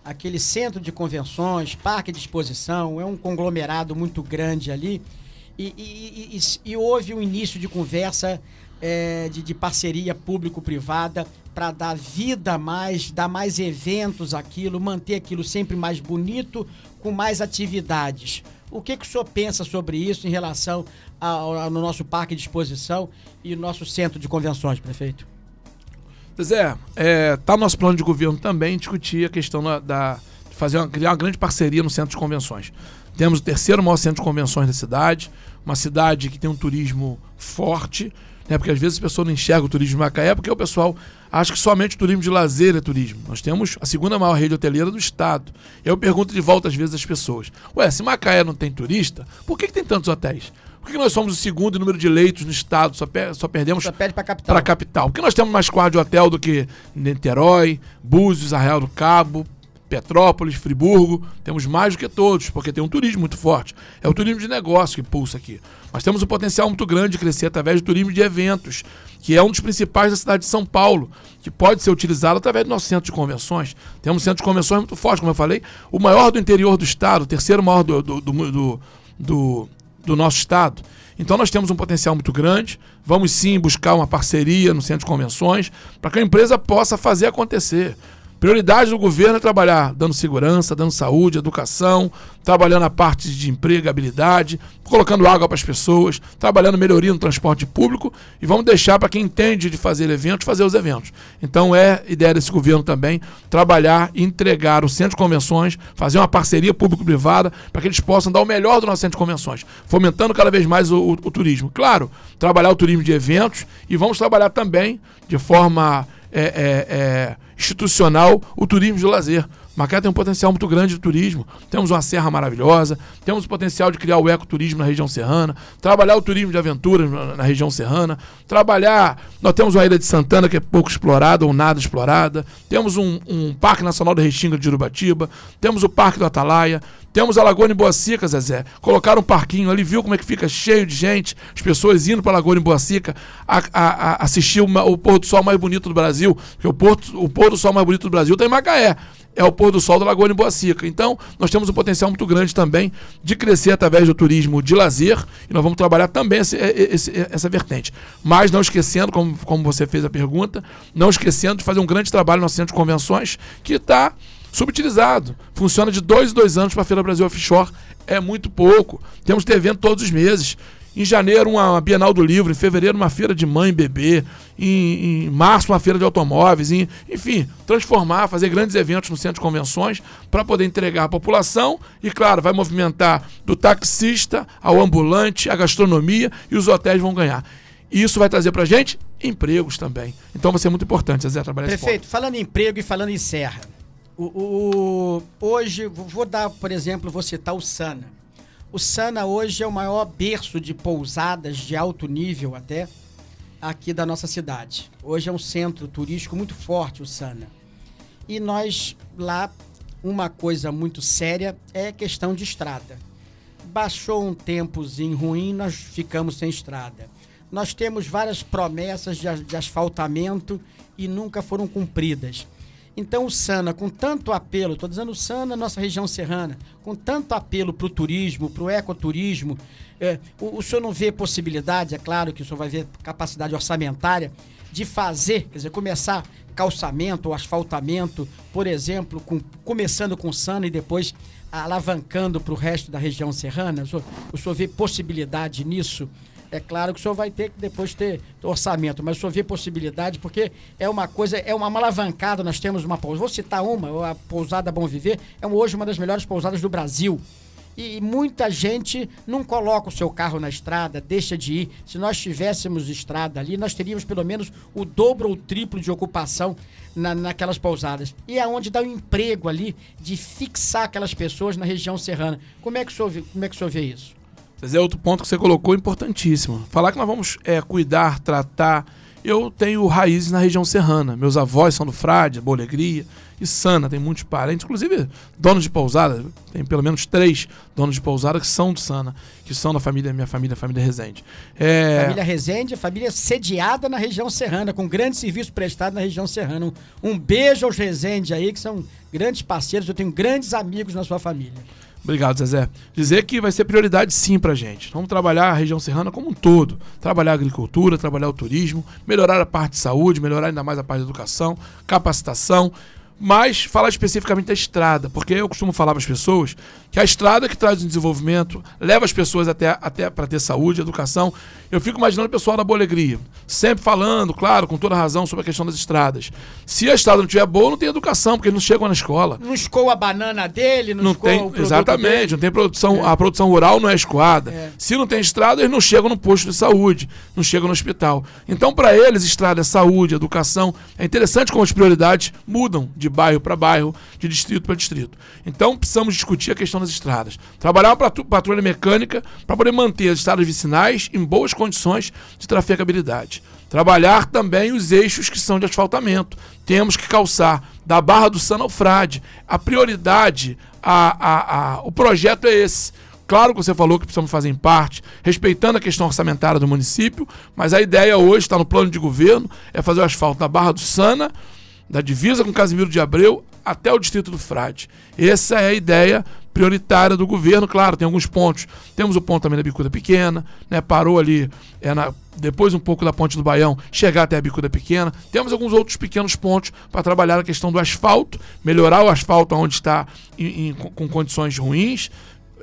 Aquele centro de convenções, parque de exposição, é um conglomerado muito grande ali. E, e, e, e houve um início de conversa é, de, de parceria público-privada para dar vida a mais, dar mais eventos aquilo, manter aquilo sempre mais bonito, com mais atividades. O que, que o senhor pensa sobre isso em relação ao, ao nosso parque de exposição e nosso centro de convenções, prefeito? Zé, é, tá no nosso plano de governo também discutir a questão da, da fazer uma, criar uma grande parceria no centro de convenções. Temos o terceiro maior centro de convenções da cidade, uma cidade que tem um turismo forte, né? Porque às vezes as pessoas não enxergam o turismo de Macaé, porque o pessoal acha que somente o turismo de lazer é turismo. Nós temos a segunda maior rede hoteleira do estado. Eu pergunto de volta às vezes às pessoas: Ué, se Macaé não tem turista, por que, que tem tantos hotéis? Por que nós somos o segundo número de leitos no estado? Só, per só perdemos para capital. Para capital. Por que nós temos mais quartos de hotel do que Niterói, Búzios, Arraial do Cabo, Petrópolis, Friburgo, temos mais do que todos, porque tem um turismo muito forte. É o turismo de negócio que pulsa aqui. Mas temos um potencial muito grande de crescer através do turismo de eventos, que é um dos principais da cidade de São Paulo, que pode ser utilizado através do nosso centro de convenções. Temos um centro de convenções muito forte, como eu falei, o maior do interior do estado, o terceiro maior do, do, do, do, do nosso estado. Então nós temos um potencial muito grande. Vamos sim buscar uma parceria no centro de convenções para que a empresa possa fazer acontecer. Prioridade do governo é trabalhar dando segurança, dando saúde, educação, trabalhando a parte de empregabilidade, colocando água para as pessoas, trabalhando melhoria no transporte público e vamos deixar para quem entende de fazer eventos, fazer os eventos. Então é ideia desse governo também trabalhar entregar o centro de convenções, fazer uma parceria público-privada para que eles possam dar o melhor do nosso centro de convenções, fomentando cada vez mais o, o, o turismo. Claro, trabalhar o turismo de eventos e vamos trabalhar também de forma é, é, é, institucional o turismo de lazer. Macaé tem um potencial muito grande de turismo. Temos uma serra maravilhosa, temos o potencial de criar o ecoturismo na região serrana, trabalhar o turismo de aventura na, região serrana, trabalhar. Nós temos uma ilha de Santana que é pouco explorada ou nada explorada, temos um, um Parque Nacional da Restinga de Urubatiba, temos o Parque do Atalaia, temos a Lagoa de Boa Seca, Zezé. Colocaram um parquinho ali, viu como é que fica cheio de gente, as pessoas indo para a Lagoa de Boa Seca a, a, a assistir uma, o pôr do sol mais bonito do Brasil, porque o, porto, o pôr do sol mais bonito do Brasil está em Macaé é o pôr do sol da Lagoa de Boa Seca. Então, nós temos um potencial muito grande também de crescer através do turismo de lazer e nós vamos trabalhar também esse, esse, essa vertente. Mas não esquecendo, como, como você fez a pergunta, não esquecendo de fazer um grande trabalho no centro de convenções que está subutilizado. Funciona de dois em dois anos para a Feira Brasil Offshore. É muito pouco. Temos que ter evento todos os meses. Em janeiro, uma Bienal do Livro. Em fevereiro, uma feira de mãe e bebê. Em, em março, uma feira de automóveis. Em, enfim, transformar, fazer grandes eventos no centro de convenções para poder entregar à população. E, claro, vai movimentar do taxista ao ambulante, a gastronomia e os hotéis vão ganhar. E isso vai trazer para a gente empregos também. Então vai ser muito importante, Zé, trabalhar Prefeito, falando em emprego e falando em serra. O, o, hoje, vou dar, por exemplo, vou citar o Sana. O Sana hoje é o maior berço de pousadas de alto nível até aqui da nossa cidade. Hoje é um centro turístico muito forte, o Sana. E nós lá, uma coisa muito séria é questão de estrada. Baixou um tempozinho ruim, nós ficamos sem estrada. Nós temos várias promessas de, de asfaltamento e nunca foram cumpridas. Então o Sana, com tanto apelo, estou dizendo o Sana, nossa região serrana, com tanto apelo para o turismo, para o ecoturismo, é, o, o senhor não vê possibilidade, é claro que o senhor vai ver capacidade orçamentária, de fazer, quer dizer, começar calçamento ou asfaltamento, por exemplo, com, começando com Sana e depois alavancando para o resto da região serrana? O senhor, o senhor vê possibilidade nisso? É claro que o senhor vai ter que depois ter orçamento, mas o senhor vê possibilidade, porque é uma coisa, é uma alavancada. Nós temos uma pousada, vou citar uma, a pousada Bom Viver, é hoje uma das melhores pousadas do Brasil. E muita gente não coloca o seu carro na estrada, deixa de ir. Se nós tivéssemos estrada ali, nós teríamos pelo menos o dobro ou o triplo de ocupação na, naquelas pousadas. E é onde dá o um emprego ali de fixar aquelas pessoas na região serrana. Como é que o senhor, como é que o senhor vê isso? Esse é outro ponto que você colocou importantíssimo. Falar que nós vamos é, cuidar, tratar. Eu tenho raízes na região serrana. Meus avós são do Frade, Boa Alegria e Sana. Tem muitos parentes, inclusive donos de pousada. Tem pelo menos três donos de pousada que são do Sana, que são da família, minha família, família Rezende. É... Família Rezende, família sediada na região serrana, com grande serviço prestado na região serrana. Um, um beijo aos Rezende aí, que são grandes parceiros. Eu tenho grandes amigos na sua família. Obrigado, Zezé. Dizer que vai ser prioridade sim pra gente. Vamos trabalhar a região serrana como um todo. Trabalhar a agricultura, trabalhar o turismo, melhorar a parte de saúde, melhorar ainda mais a parte de educação, capacitação mas falar especificamente da estrada, porque eu costumo falar para as pessoas que a estrada que traz o desenvolvimento, leva as pessoas até, até para ter saúde, educação. Eu fico imaginando o pessoal da Boa Alegria, sempre falando, claro, com toda razão, sobre a questão das estradas. Se a estrada não estiver boa, não tem educação, porque eles não chegam na escola. Não escoa a banana dele, não, não tem, Exatamente, dele. não tem produção, é. a produção rural não é escoada. É. Se não tem estrada, eles não chegam no posto de saúde, não chegam no hospital. Então, para eles, estrada é saúde, educação. É interessante como as prioridades mudam de bairro para bairro, de distrito para distrito. Então, precisamos discutir a questão das estradas. Trabalhar uma patrulha mecânica para poder manter as estradas vicinais em boas condições de trafegabilidade. Trabalhar também os eixos que são de asfaltamento. Temos que calçar da Barra do Sano ao Frade. A prioridade, a, a, a, o projeto é esse. Claro que você falou que precisamos fazer em parte, respeitando a questão orçamentária do município, mas a ideia hoje está no plano de governo, é fazer o asfalto da Barra do Sana, da divisa com Casimiro de Abreu, até o distrito do Frade. Essa é a ideia prioritária do governo, claro, tem alguns pontos. Temos o ponto também da Bicuda Pequena, né? Parou ali, é na, depois um pouco da Ponte do Baião, chegar até a Bicuda Pequena. Temos alguns outros pequenos pontos para trabalhar a questão do asfalto, melhorar o asfalto onde está em, em, com condições ruins,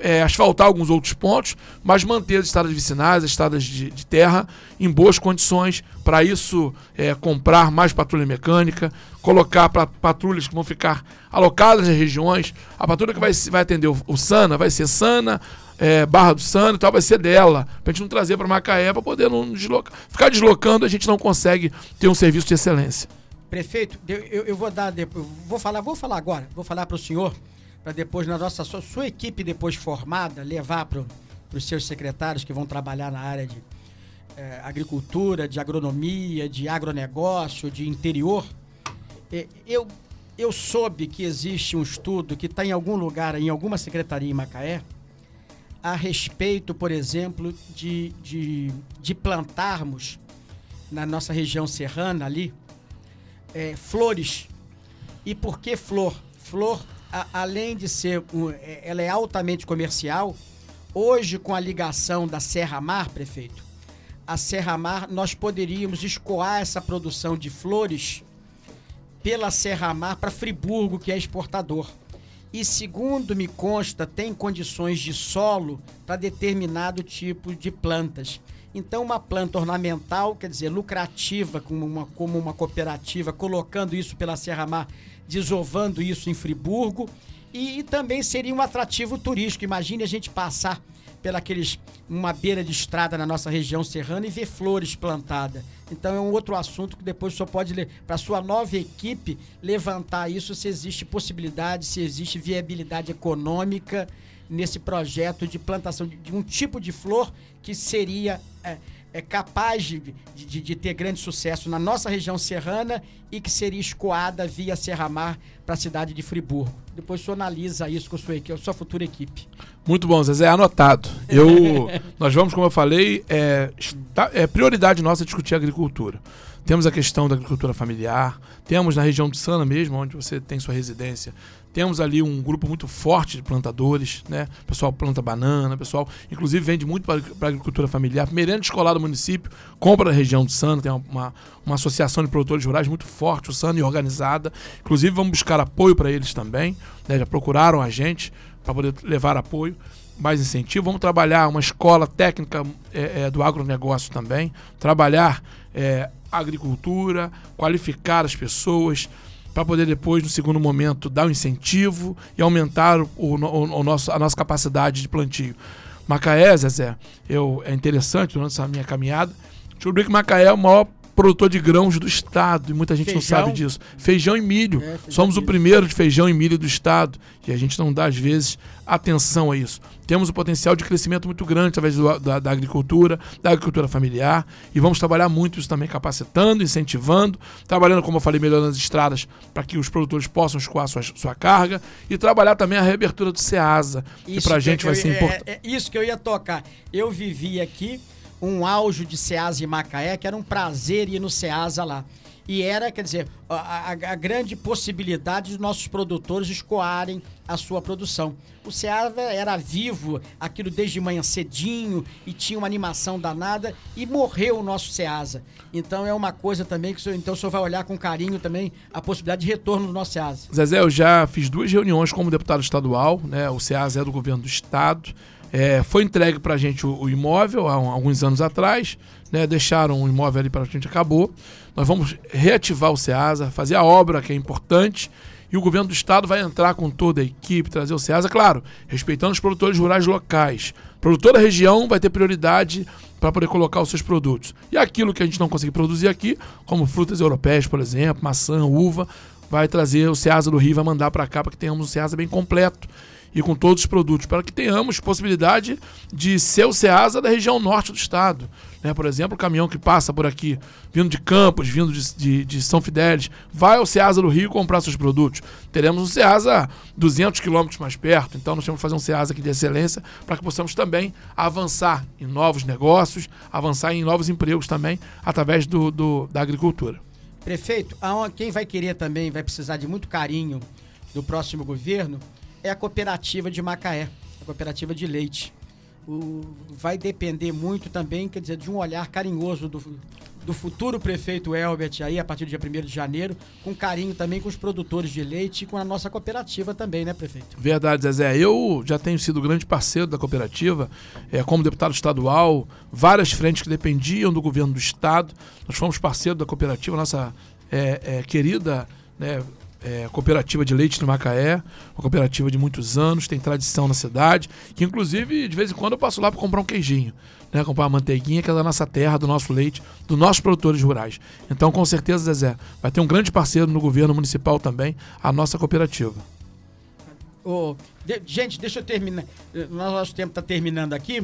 é, asfaltar alguns outros pontos, mas manter as estradas vicinais, as estradas de, de terra em boas condições. Para isso, é, comprar mais patrulha mecânica, colocar pra, patrulhas que vão ficar alocadas nas regiões. A patrulha que vai, vai atender o, o Sana vai ser Sana, é, Barra do Sana e tal, vai ser dela. Pra gente não trazer para Macaé, para poder não deslocar. Ficar deslocando, a gente não consegue ter um serviço de excelência. Prefeito, eu, eu vou dar. Vou falar, vou falar agora, vou falar para o senhor para depois, na nossa sua, sua, equipe depois formada, levar para os seus secretários que vão trabalhar na área de é, agricultura, de agronomia, de agronegócio, de interior. É, eu, eu soube que existe um estudo que está em algum lugar, em alguma secretaria em Macaé, a respeito, por exemplo, de, de, de plantarmos na nossa região serrana ali é, flores. E por que flor? Flor a, além de ser, um, é, ela é altamente comercial, hoje com a ligação da Serra Mar, prefeito, a Serra Mar, nós poderíamos escoar essa produção de flores pela Serra Mar para Friburgo, que é exportador. E segundo me consta, tem condições de solo para determinado tipo de plantas. Então, uma planta ornamental, quer dizer, lucrativa, como uma, como uma cooperativa, colocando isso pela Serra Mar desovando isso em Friburgo. E, também seria um atrativo turístico. Imagine a gente passar pelaqueles uma beira de estrada na nossa região serrana e ver flores plantadas. Então é um outro assunto que depois só pode para sua nova equipe levantar isso se existe possibilidade, se existe viabilidade econômica nesse projeto de plantação de, de um tipo de flor que seria é, é capaz de, de, de, ter grande sucesso na nossa região serrana e que seria escoada via Serra Mar para a cidade de Friburgo. Depois o senhor analisa isso com a sua, equipe, a sua futura equipe. Muito bom, Zezé, anotado. Eu, nós vamos, como eu falei, é, é prioridade nossa discutir agricultura. Temos a questão da agricultura familiar, temos na região de Sana mesmo, onde você tem sua residência, temos ali um grupo muito forte de plantadores, né? O pessoal planta banana, pessoal, inclusive vende muito para a agricultura familiar. Merenda escolar do município compra da região de Sana, tem uma, uma associação de produtores rurais muito forte, o Sana, e organizada. Inclusive vamos buscar apoio para eles também, né? Já procuraram a gente para poder levar apoio mais incentivo. Vamos trabalhar uma escola técnica é, é, do agronegócio também, trabalhar é, agricultura, qualificar as pessoas, para poder depois, no segundo momento, dar um incentivo e aumentar o, o, o, nosso, a nossa capacidade de plantio. Macaé, Zezé, eu, é interessante durante essa minha caminhada, descobri que Macaé é o maior produtor de grãos do estado e muita gente feijão. não sabe disso. Feijão e milho. É, feijão Somos milho. o primeiro de feijão e milho do estado e a gente não dá às vezes atenção a isso. Temos um potencial de crescimento muito grande através do, da, da, agricultura, da agricultura familiar e vamos trabalhar muito isso também capacitando, incentivando, trabalhando como eu falei melhor nas estradas para que os produtores possam escoar sua, sua carga e trabalhar também a reabertura do Ceasa, isso que para a gente vai ser importante. É, é, isso que eu ia tocar. Eu vivi aqui um auge de Ceasa e Macaé, que era um prazer ir no Ceasa lá. E era, quer dizer, a, a, a, grande possibilidade de nossos produtores escoarem a sua produção. O Ceasa era vivo, aquilo desde manhã cedinho, e tinha uma animação danada, e morreu o nosso Ceasa. Então é uma coisa também que o senhor, então, o senhor vai olhar com carinho também a possibilidade de retorno do nosso Ceasa. Zezé, eu já fiz duas reuniões como deputado estadual, né? O Ceasa é do governo do estado. É, foi entregue para a gente o, o, imóvel há um, alguns anos atrás, né? deixaram o imóvel ali para a gente, acabou. Nós vamos reativar o SEASA, fazer a obra que é importante e o governo do estado vai entrar com toda a equipe, trazer o SEASA, claro, respeitando os produtores rurais locais. O produtor da região vai ter prioridade para poder colocar os seus produtos. E aquilo que a gente não conseguir produzir aqui, como frutas europeias, por exemplo, maçã, uva, vai trazer o SEASA do Rio, vai mandar para cá para que tenhamos um SEASA bem completo e com todos os produtos, para que tenhamos possibilidade de ser o SEASA da região norte do estado. Né? Por exemplo, o caminhão que passa por aqui, vindo de Campos, vindo de, de, de São Fidélis, vai ao SEASA do Rio comprar seus produtos. Teremos um SEASA 200 quilômetros mais perto, então nós temos que fazer um SEASA aqui de excelência para que possamos também avançar em novos negócios, avançar em novos empregos também, através do, do da agricultura. Prefeito, quem vai querer também, vai precisar de muito carinho do próximo governo, é a cooperativa de Macaé, a cooperativa de leite. O, vai depender muito também, quer dizer, de um olhar carinhoso do, do futuro prefeito Elbert aí, a partir do dia 1 de janeiro, com carinho também com os produtores de leite e com a nossa cooperativa também, né, prefeito? Verdade, Zezé. Eu já tenho sido grande parceiro da cooperativa, é, como deputado estadual, várias frentes que dependiam do governo do estado. Nós fomos parceiro da cooperativa, nossa é, é, querida né, é, cooperativa de leite no Macaé, uma cooperativa de muitos anos, tem tradição na cidade, que inclusive de vez em quando eu passo lá para comprar um queijinho, né, comprar uma manteiguinha que é da nossa terra, do nosso leite, dos nossos produtores rurais. Então, com certeza, Zezé, vai ter um grande parceiro no governo municipal também, a nossa cooperativa. Oh, de, gente, deixa eu terminar. Nosso tempo está terminando aqui.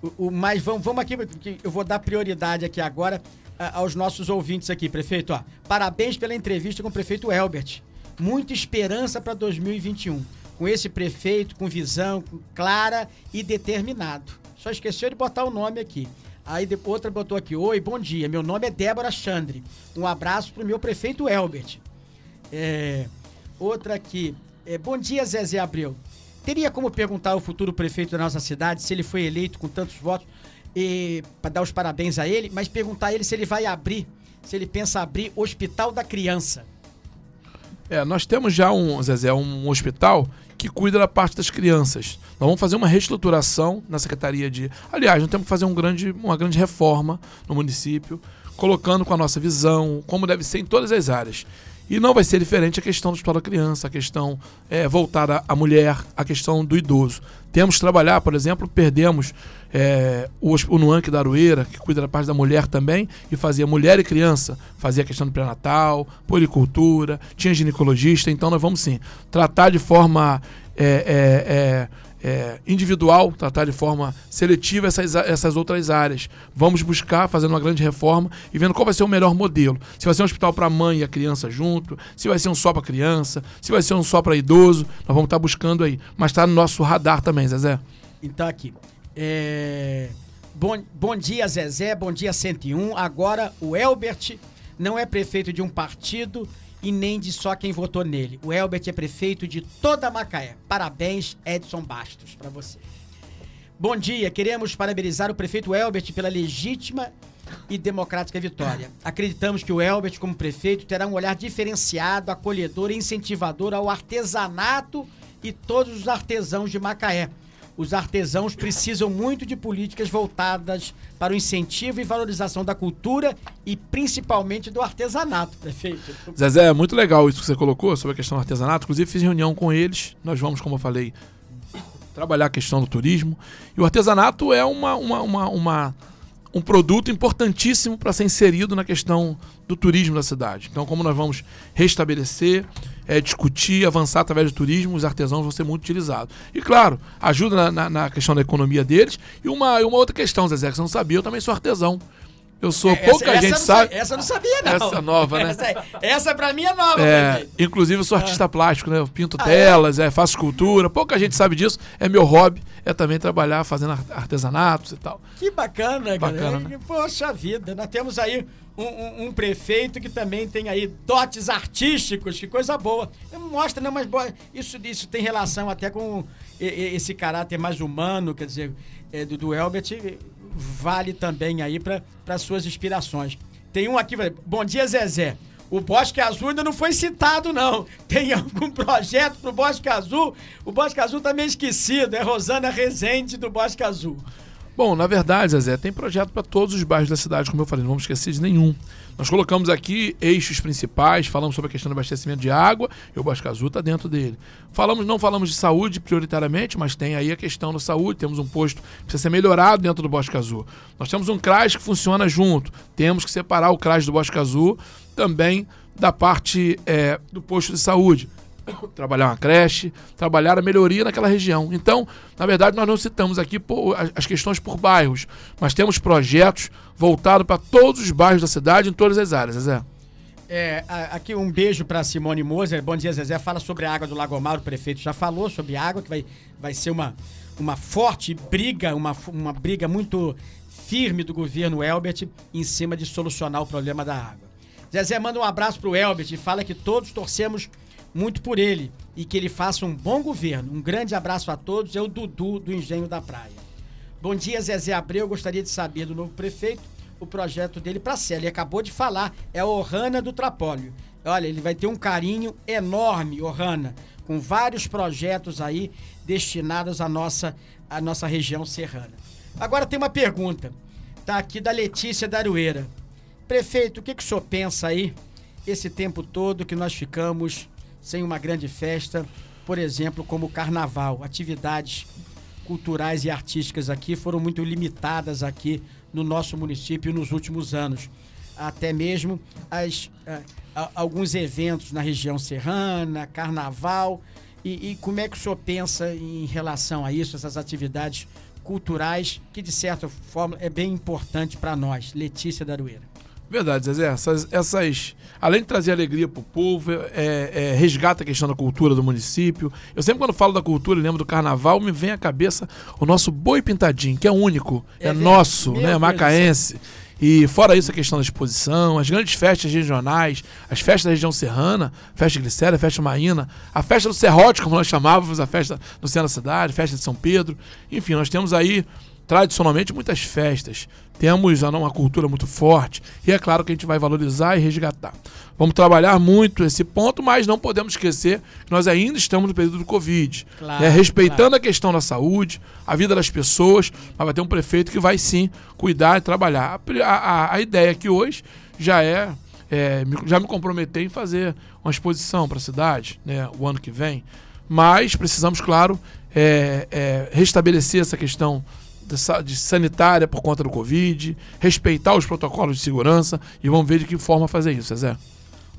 O, o, mas vamos, vamos aqui, porque eu vou dar prioridade aqui agora aos nossos ouvintes aqui, prefeito. Ó, parabéns pela entrevista com o prefeito Elbert muita esperança para 2021. Com esse prefeito, com visão clara e determinado. Só esqueceu de botar o nome aqui. Aí depois, outra botou aqui: Oi, bom dia. Meu nome é Débora Chandre. Um abraço para o meu prefeito Elbert. É, outra aqui: é, Bom dia, Zezé Abreu. Teria como perguntar ao futuro prefeito da nossa cidade se ele foi eleito com tantos votos para dar os parabéns a ele, mas perguntar a ele se ele vai abrir, se ele pensa abrir Hospital da Criança. É, nós temos já um, Zezé, um hospital que cuida da parte das crianças. Nós vamos fazer uma reestruturação na Secretaria de. Aliás, nós temos que fazer um grande, uma grande reforma no município, colocando com a nossa visão, como deve ser em todas as áreas. E não vai ser diferente a questão do hospital da criança, a questão é, voltada à mulher, a questão do idoso. Temos que trabalhar, por exemplo, perdemos é, o, o Nuanque da Aroeira, que cuida da parte da mulher também, e fazia mulher e criança, fazia questão do pré-natal, policultura, tinha ginecologista, então nós vamos sim tratar de forma é, é, é é, individual, tratar de forma seletiva essas, essas outras áreas. Vamos buscar, fazendo uma grande reforma e vendo qual vai ser o melhor modelo. Se vai ser um hospital para a mãe e a criança junto, se vai ser um só para criança, se vai ser um só para idoso, nós vamos estar buscando aí. Mas está no nosso radar também, Zezé. Então aqui. É... Bom, bom dia, Zezé. Bom dia, 101. Agora, o Elbert não é prefeito de um partido e nem de só quem votou nele. O Elbert é prefeito de toda Macaé. Parabéns, Edson Bastos, para você. Bom dia, queremos parabenizar o prefeito Elbert pela legítima e democrática vitória. Acreditamos que o Elbert, como prefeito, terá um olhar diferenciado, acolhedor e incentivador ao artesanato e todos os artesãos de Macaé os artesãos precisam muito de políticas voltadas para o incentivo e valorização da cultura e principalmente do artesanato, prefeito. Zezé, é muito legal isso que você colocou sobre a questão do artesanato. Inclusive, fiz reunião com eles. Nós vamos, como eu falei, trabalhar a questão do turismo. E o artesanato é uma, uma, uma, uma um produto importantíssimo para ser inserido na questão do turismo da cidade. Então, como nós vamos restabelecer é, discutir, avançar através do turismo, os artesãos vão ser muito utilizados. E claro, ajuda na, na, na questão da economia deles. E uma, uma outra questão, Zezé, que você não sabia, eu também sou artesão. Eu sou, é, pouca essa, gente essa sabe. Essa eu não sabia, não. Essa nova, né? Essa, essa pra mim é nova, é, Inclusive, eu sou artista ah. plástico, né? Eu pinto ah, é? telas, é? é? faço escultura. Pouca gente sabe disso. É meu hobby, é também trabalhar fazendo artesanatos e tal. Que bacana, bacana cara. Né? Poxa vida, nós temos aí um, um, um, prefeito que também tem aí dotes artísticos, que coisa boa. Mostra, não, mas boa, isso, isso tem relação até com esse caráter mais humano, quer dizer, é, do, do Elbert vale também aí para suas inspirações. Tem um aqui, bom dia Zezé. O Bosque Azul ainda não foi citado, não. Tem algum projeto pro Bosque Azul? O Bosque Azul tá meio esquecido. É Rosana Rezende do Bosque Azul. Bom, na verdade, Zezé, tem projeto para todos os bairros da cidade, como eu falei, não vamos esquecer de nenhum. Nós colocamos aqui eixos principais, falamos sobre a questão do abastecimento de água, e o Bosque Azul está dentro dele. Falamos, não falamos de saúde prioritariamente, mas tem aí a questão da saúde, temos um posto que precisa ser melhorado dentro do Bosque Azul. Nós temos um CRAS que funciona junto, temos que separar o CRAS do Bosque Azul também da parte é, do posto de saúde trabalhar uma creche, trabalhar a melhoria naquela região. Então, na verdade, nós não citamos aqui as questões por bairros, mas temos projetos voltados para todos os bairros da cidade, em todas as áreas, Zezé. É, aqui um beijo para Simone Moser. Bom dia, Zezé. Fala sobre a água do Lagomar. O prefeito já falou sobre água, que vai, vai ser uma, uma forte briga, uma, uma briga muito firme do governo Elbert em cima de solucionar o problema da água. Zezé, manda um abraço para o Elbert e fala que todos torcemos muito por ele e que ele faça um bom governo. Um grande abraço a todos. É o Dudu do Engenho da Praia. Bom dia, Zezé Abreu. Gostaria de saber do novo prefeito o projeto dele para a Ele acabou de falar, é o Ohana do Trapólio. Olha, ele vai ter um carinho enorme, Ohana, com vários projetos aí destinados à nossa, à nossa região serrana. Agora tem uma pergunta, tá aqui da Letícia Darueira. Prefeito, o que, que o senhor pensa aí, esse tempo todo que nós ficamos sem uma grande festa, por exemplo, como o carnaval. Atividades culturais e artísticas aqui foram muito limitadas aqui no nosso município nos últimos anos. Até mesmo as, alguns eventos na região serrana, carnaval. E, e como é que o senhor pensa em relação a isso, essas atividades culturais, que de certa forma é bem importante para nós? Letícia Darueira. Verdade, Zezé. Essas, essas, além de trazer alegria para o povo, é, é, resgata a questão da cultura do município. Eu sempre, quando falo da cultura e lembro do carnaval, me vem à cabeça o nosso boi pintadinho, que é único, é, é nosso, né? Macaense. E fora isso, a questão da exposição, as grandes festas regionais, as festas da região serrana, festa Glicéria, festa Maína, a festa do Serrote, como nós chamávamos, a festa no centro da cidade, festa de São Pedro. Enfim, nós temos aí tradicionalmente muitas festas. Temos uma cultura muito forte e é claro que a gente vai valorizar e resgatar. Vamos trabalhar muito esse ponto, mas não podemos esquecer que nós ainda estamos no período do Covid. Claro, né? Respeitando claro. a questão da saúde, a vida das pessoas, mas vai ter um prefeito que vai sim cuidar e trabalhar. A, a, a ideia aqui hoje já é, é, já me comprometer em fazer uma exposição para a cidade né, o ano que vem, mas precisamos, claro, é, é, restabelecer essa questão de sanitária por conta do Covid, respeitar os protocolos de segurança e vamos ver de que forma fazer isso, Zé.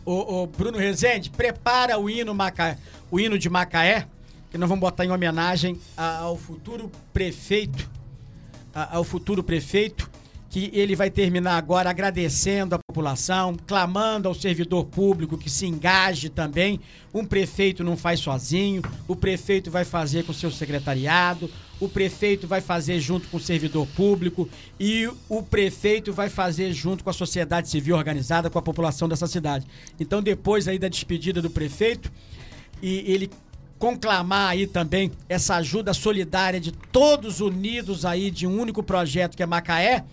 O, o Bruno Rezende, prepara o hino, Macaé, o hino de Macaé que nós vamos botar em homenagem ao futuro prefeito, ao futuro prefeito, que ele vai terminar agora agradecendo a população, clamando ao servidor público que se engaje também. Um prefeito não faz sozinho, o prefeito vai fazer com seu secretariado, o prefeito vai fazer junto com o servidor público e o prefeito vai fazer junto com a sociedade civil organizada, com a população dessa cidade. Então, depois aí da despedida do prefeito, e ele conclamar aí também essa ajuda solidária de todos unidos aí de um único projeto que é Macaé.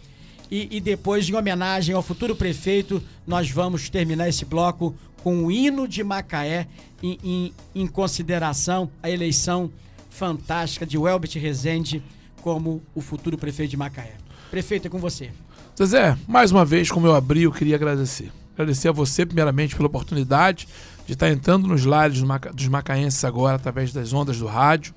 E, e, depois, em homenagem ao futuro prefeito, nós vamos terminar esse bloco com o hino de Macaé em, em, em consideração à eleição fantástica de Welbert Rezende como o futuro prefeito de Macaé. Prefeito, é com você. Zezé, mais uma vez, como eu abri, eu queria agradecer. Agradecer a você, primeiramente, pela oportunidade de estar entrando nos lares dos macaenses agora através das ondas do rádio.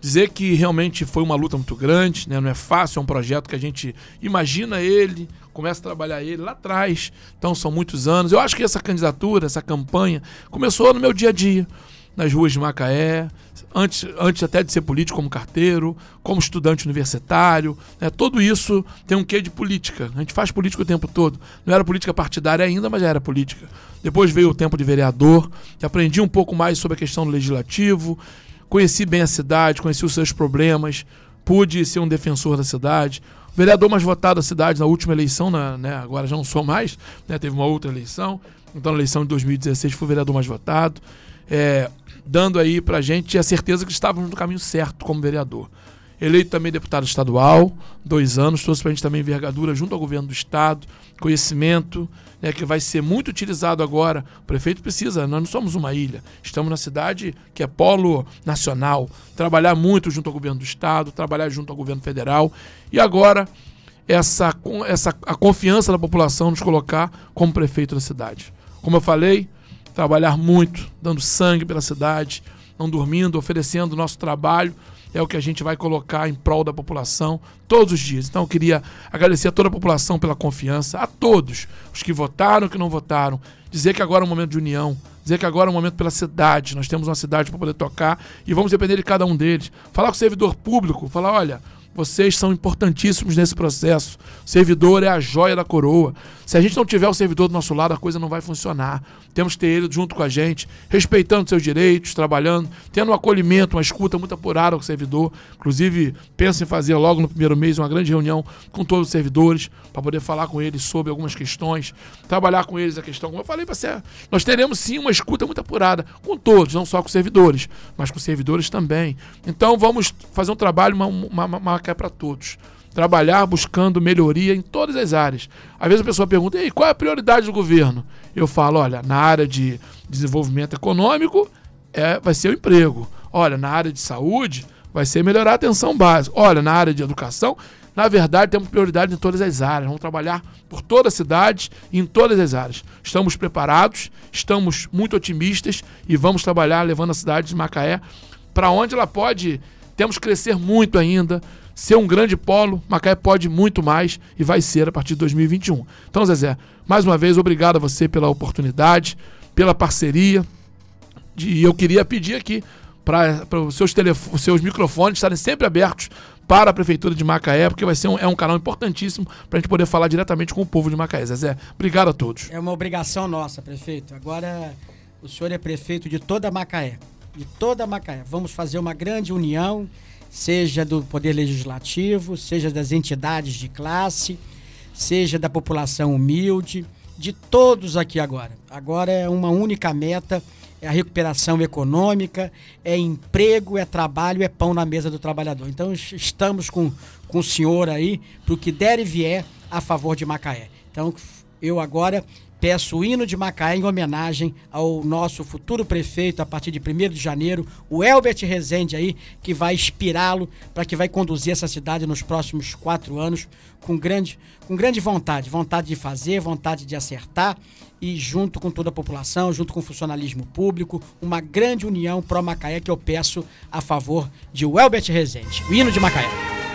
Dizer que realmente foi uma luta muito grande, né? não é fácil, é um projeto que a gente imagina ele, começa a trabalhar ele lá atrás, então são muitos anos. Eu acho que essa candidatura, essa campanha, começou no meu dia a dia, nas ruas de Macaé, antes, antes até de ser político, como carteiro, como estudante universitário. Né? Tudo isso tem um quê de política. A gente faz política o tempo todo. Não era política partidária ainda, mas já era política. Depois veio o tempo de vereador, que aprendi um pouco mais sobre a questão do legislativo, conheci bem a cidade, conheci os seus problemas, pude ser um defensor da cidade. O vereador mais votado da cidade na última eleição, na, né, agora já não sou mais, né, teve uma outra eleição. Então, na eleição de 2016, fui o vereador mais votado. É, dando aí pra gente a certeza que estávamos no caminho certo como vereador. Eleito também deputado estadual, dois anos, trouxe pra gente também envergadura junto ao governo do estado, conhecimento, né, que vai ser muito utilizado agora. O prefeito precisa, nós não somos uma ilha, estamos na cidade que é polo nacional, trabalhar muito junto ao governo do estado, trabalhar junto ao governo federal e agora essa, essa a confiança da população nos colocar como prefeito da cidade. Como eu falei, trabalhar muito, dando sangue pela cidade, não dormindo, oferecendo o nosso trabalho. É o que a gente vai colocar em prol da população todos os dias. Então eu queria agradecer a toda a população pela confiança, a todos, os que votaram, que não votaram, dizer que agora é um momento de união, dizer que agora é um momento pela cidade. Nós temos uma cidade para poder tocar e vamos depender de cada um deles. Falar com o servidor público, falar, olha, vocês são importantíssimos nesse processo. O servidor é a joia da coroa. Se a gente não tiver o servidor do nosso lado, a coisa não vai funcionar. Temos que ter ele junto com a gente, respeitando seus direitos, trabalhando, tendo um acolhimento, uma escuta muito apurada ao servidor. Inclusive, penso em fazer logo no primeiro mês uma grande reunião com todos os servidores para poder falar com eles sobre algumas questões, trabalhar com eles a questão, como eu falei para você, nós teremos sim uma escuta muito apurada com todos, não só com os servidores, mas com os servidores também. Então vamos fazer um trabalho, uma, uma, uma é para todos. Trabalhar buscando melhoria em todas as áreas. Às vezes a pessoa pergunta: e qual é a prioridade do governo? Eu falo: olha, na área de desenvolvimento econômico é, vai ser o emprego. Olha, na área de saúde vai ser melhorar a atenção básica. Olha, na área de educação, na verdade, temos prioridade em todas as áreas. Vamos trabalhar por toda a cidade e em todas as áreas. Estamos preparados, estamos muito otimistas e vamos trabalhar levando a cidade de Macaé para onde ela pode. Temos que crescer muito ainda ser um grande polo, Macaé pode muito mais e vai ser a partir de 2021. Então, Zezé, mais uma vez, obrigado a você pela oportunidade, pela parceria. E eu queria pedir aqui para os seus, seus microfones estarem sempre abertos para a Prefeitura de Macaé, porque vai ser um, é um canal importantíssimo para a gente poder falar diretamente com o povo de Macaé. Zezé, obrigado a todos. É uma obrigação nossa, prefeito. Agora o senhor é prefeito de toda Macaé. De toda Macaé. Vamos fazer uma grande união seja do Poder Legislativo, seja das entidades de classe, seja da população humilde, de todos aqui agora. Agora é uma única meta, é a recuperação econômica, é emprego, é trabalho, é pão na mesa do trabalhador. Então estamos com, com o senhor aí para o que der e vier a favor de Macaé. Então eu agora peço o hino de Macaé em homenagem ao nosso futuro prefeito a partir de 1 de janeiro, o Elbert Rezende aí, que vai inspirá-lo para que vai conduzir essa cidade nos próximos quatro anos com grande, com grande vontade, vontade de fazer, vontade de acertar e junto com toda a população, junto com o funcionalismo público, uma grande união pró-Macaé que eu peço a favor de Elbert Rezende, o hino de Macaé.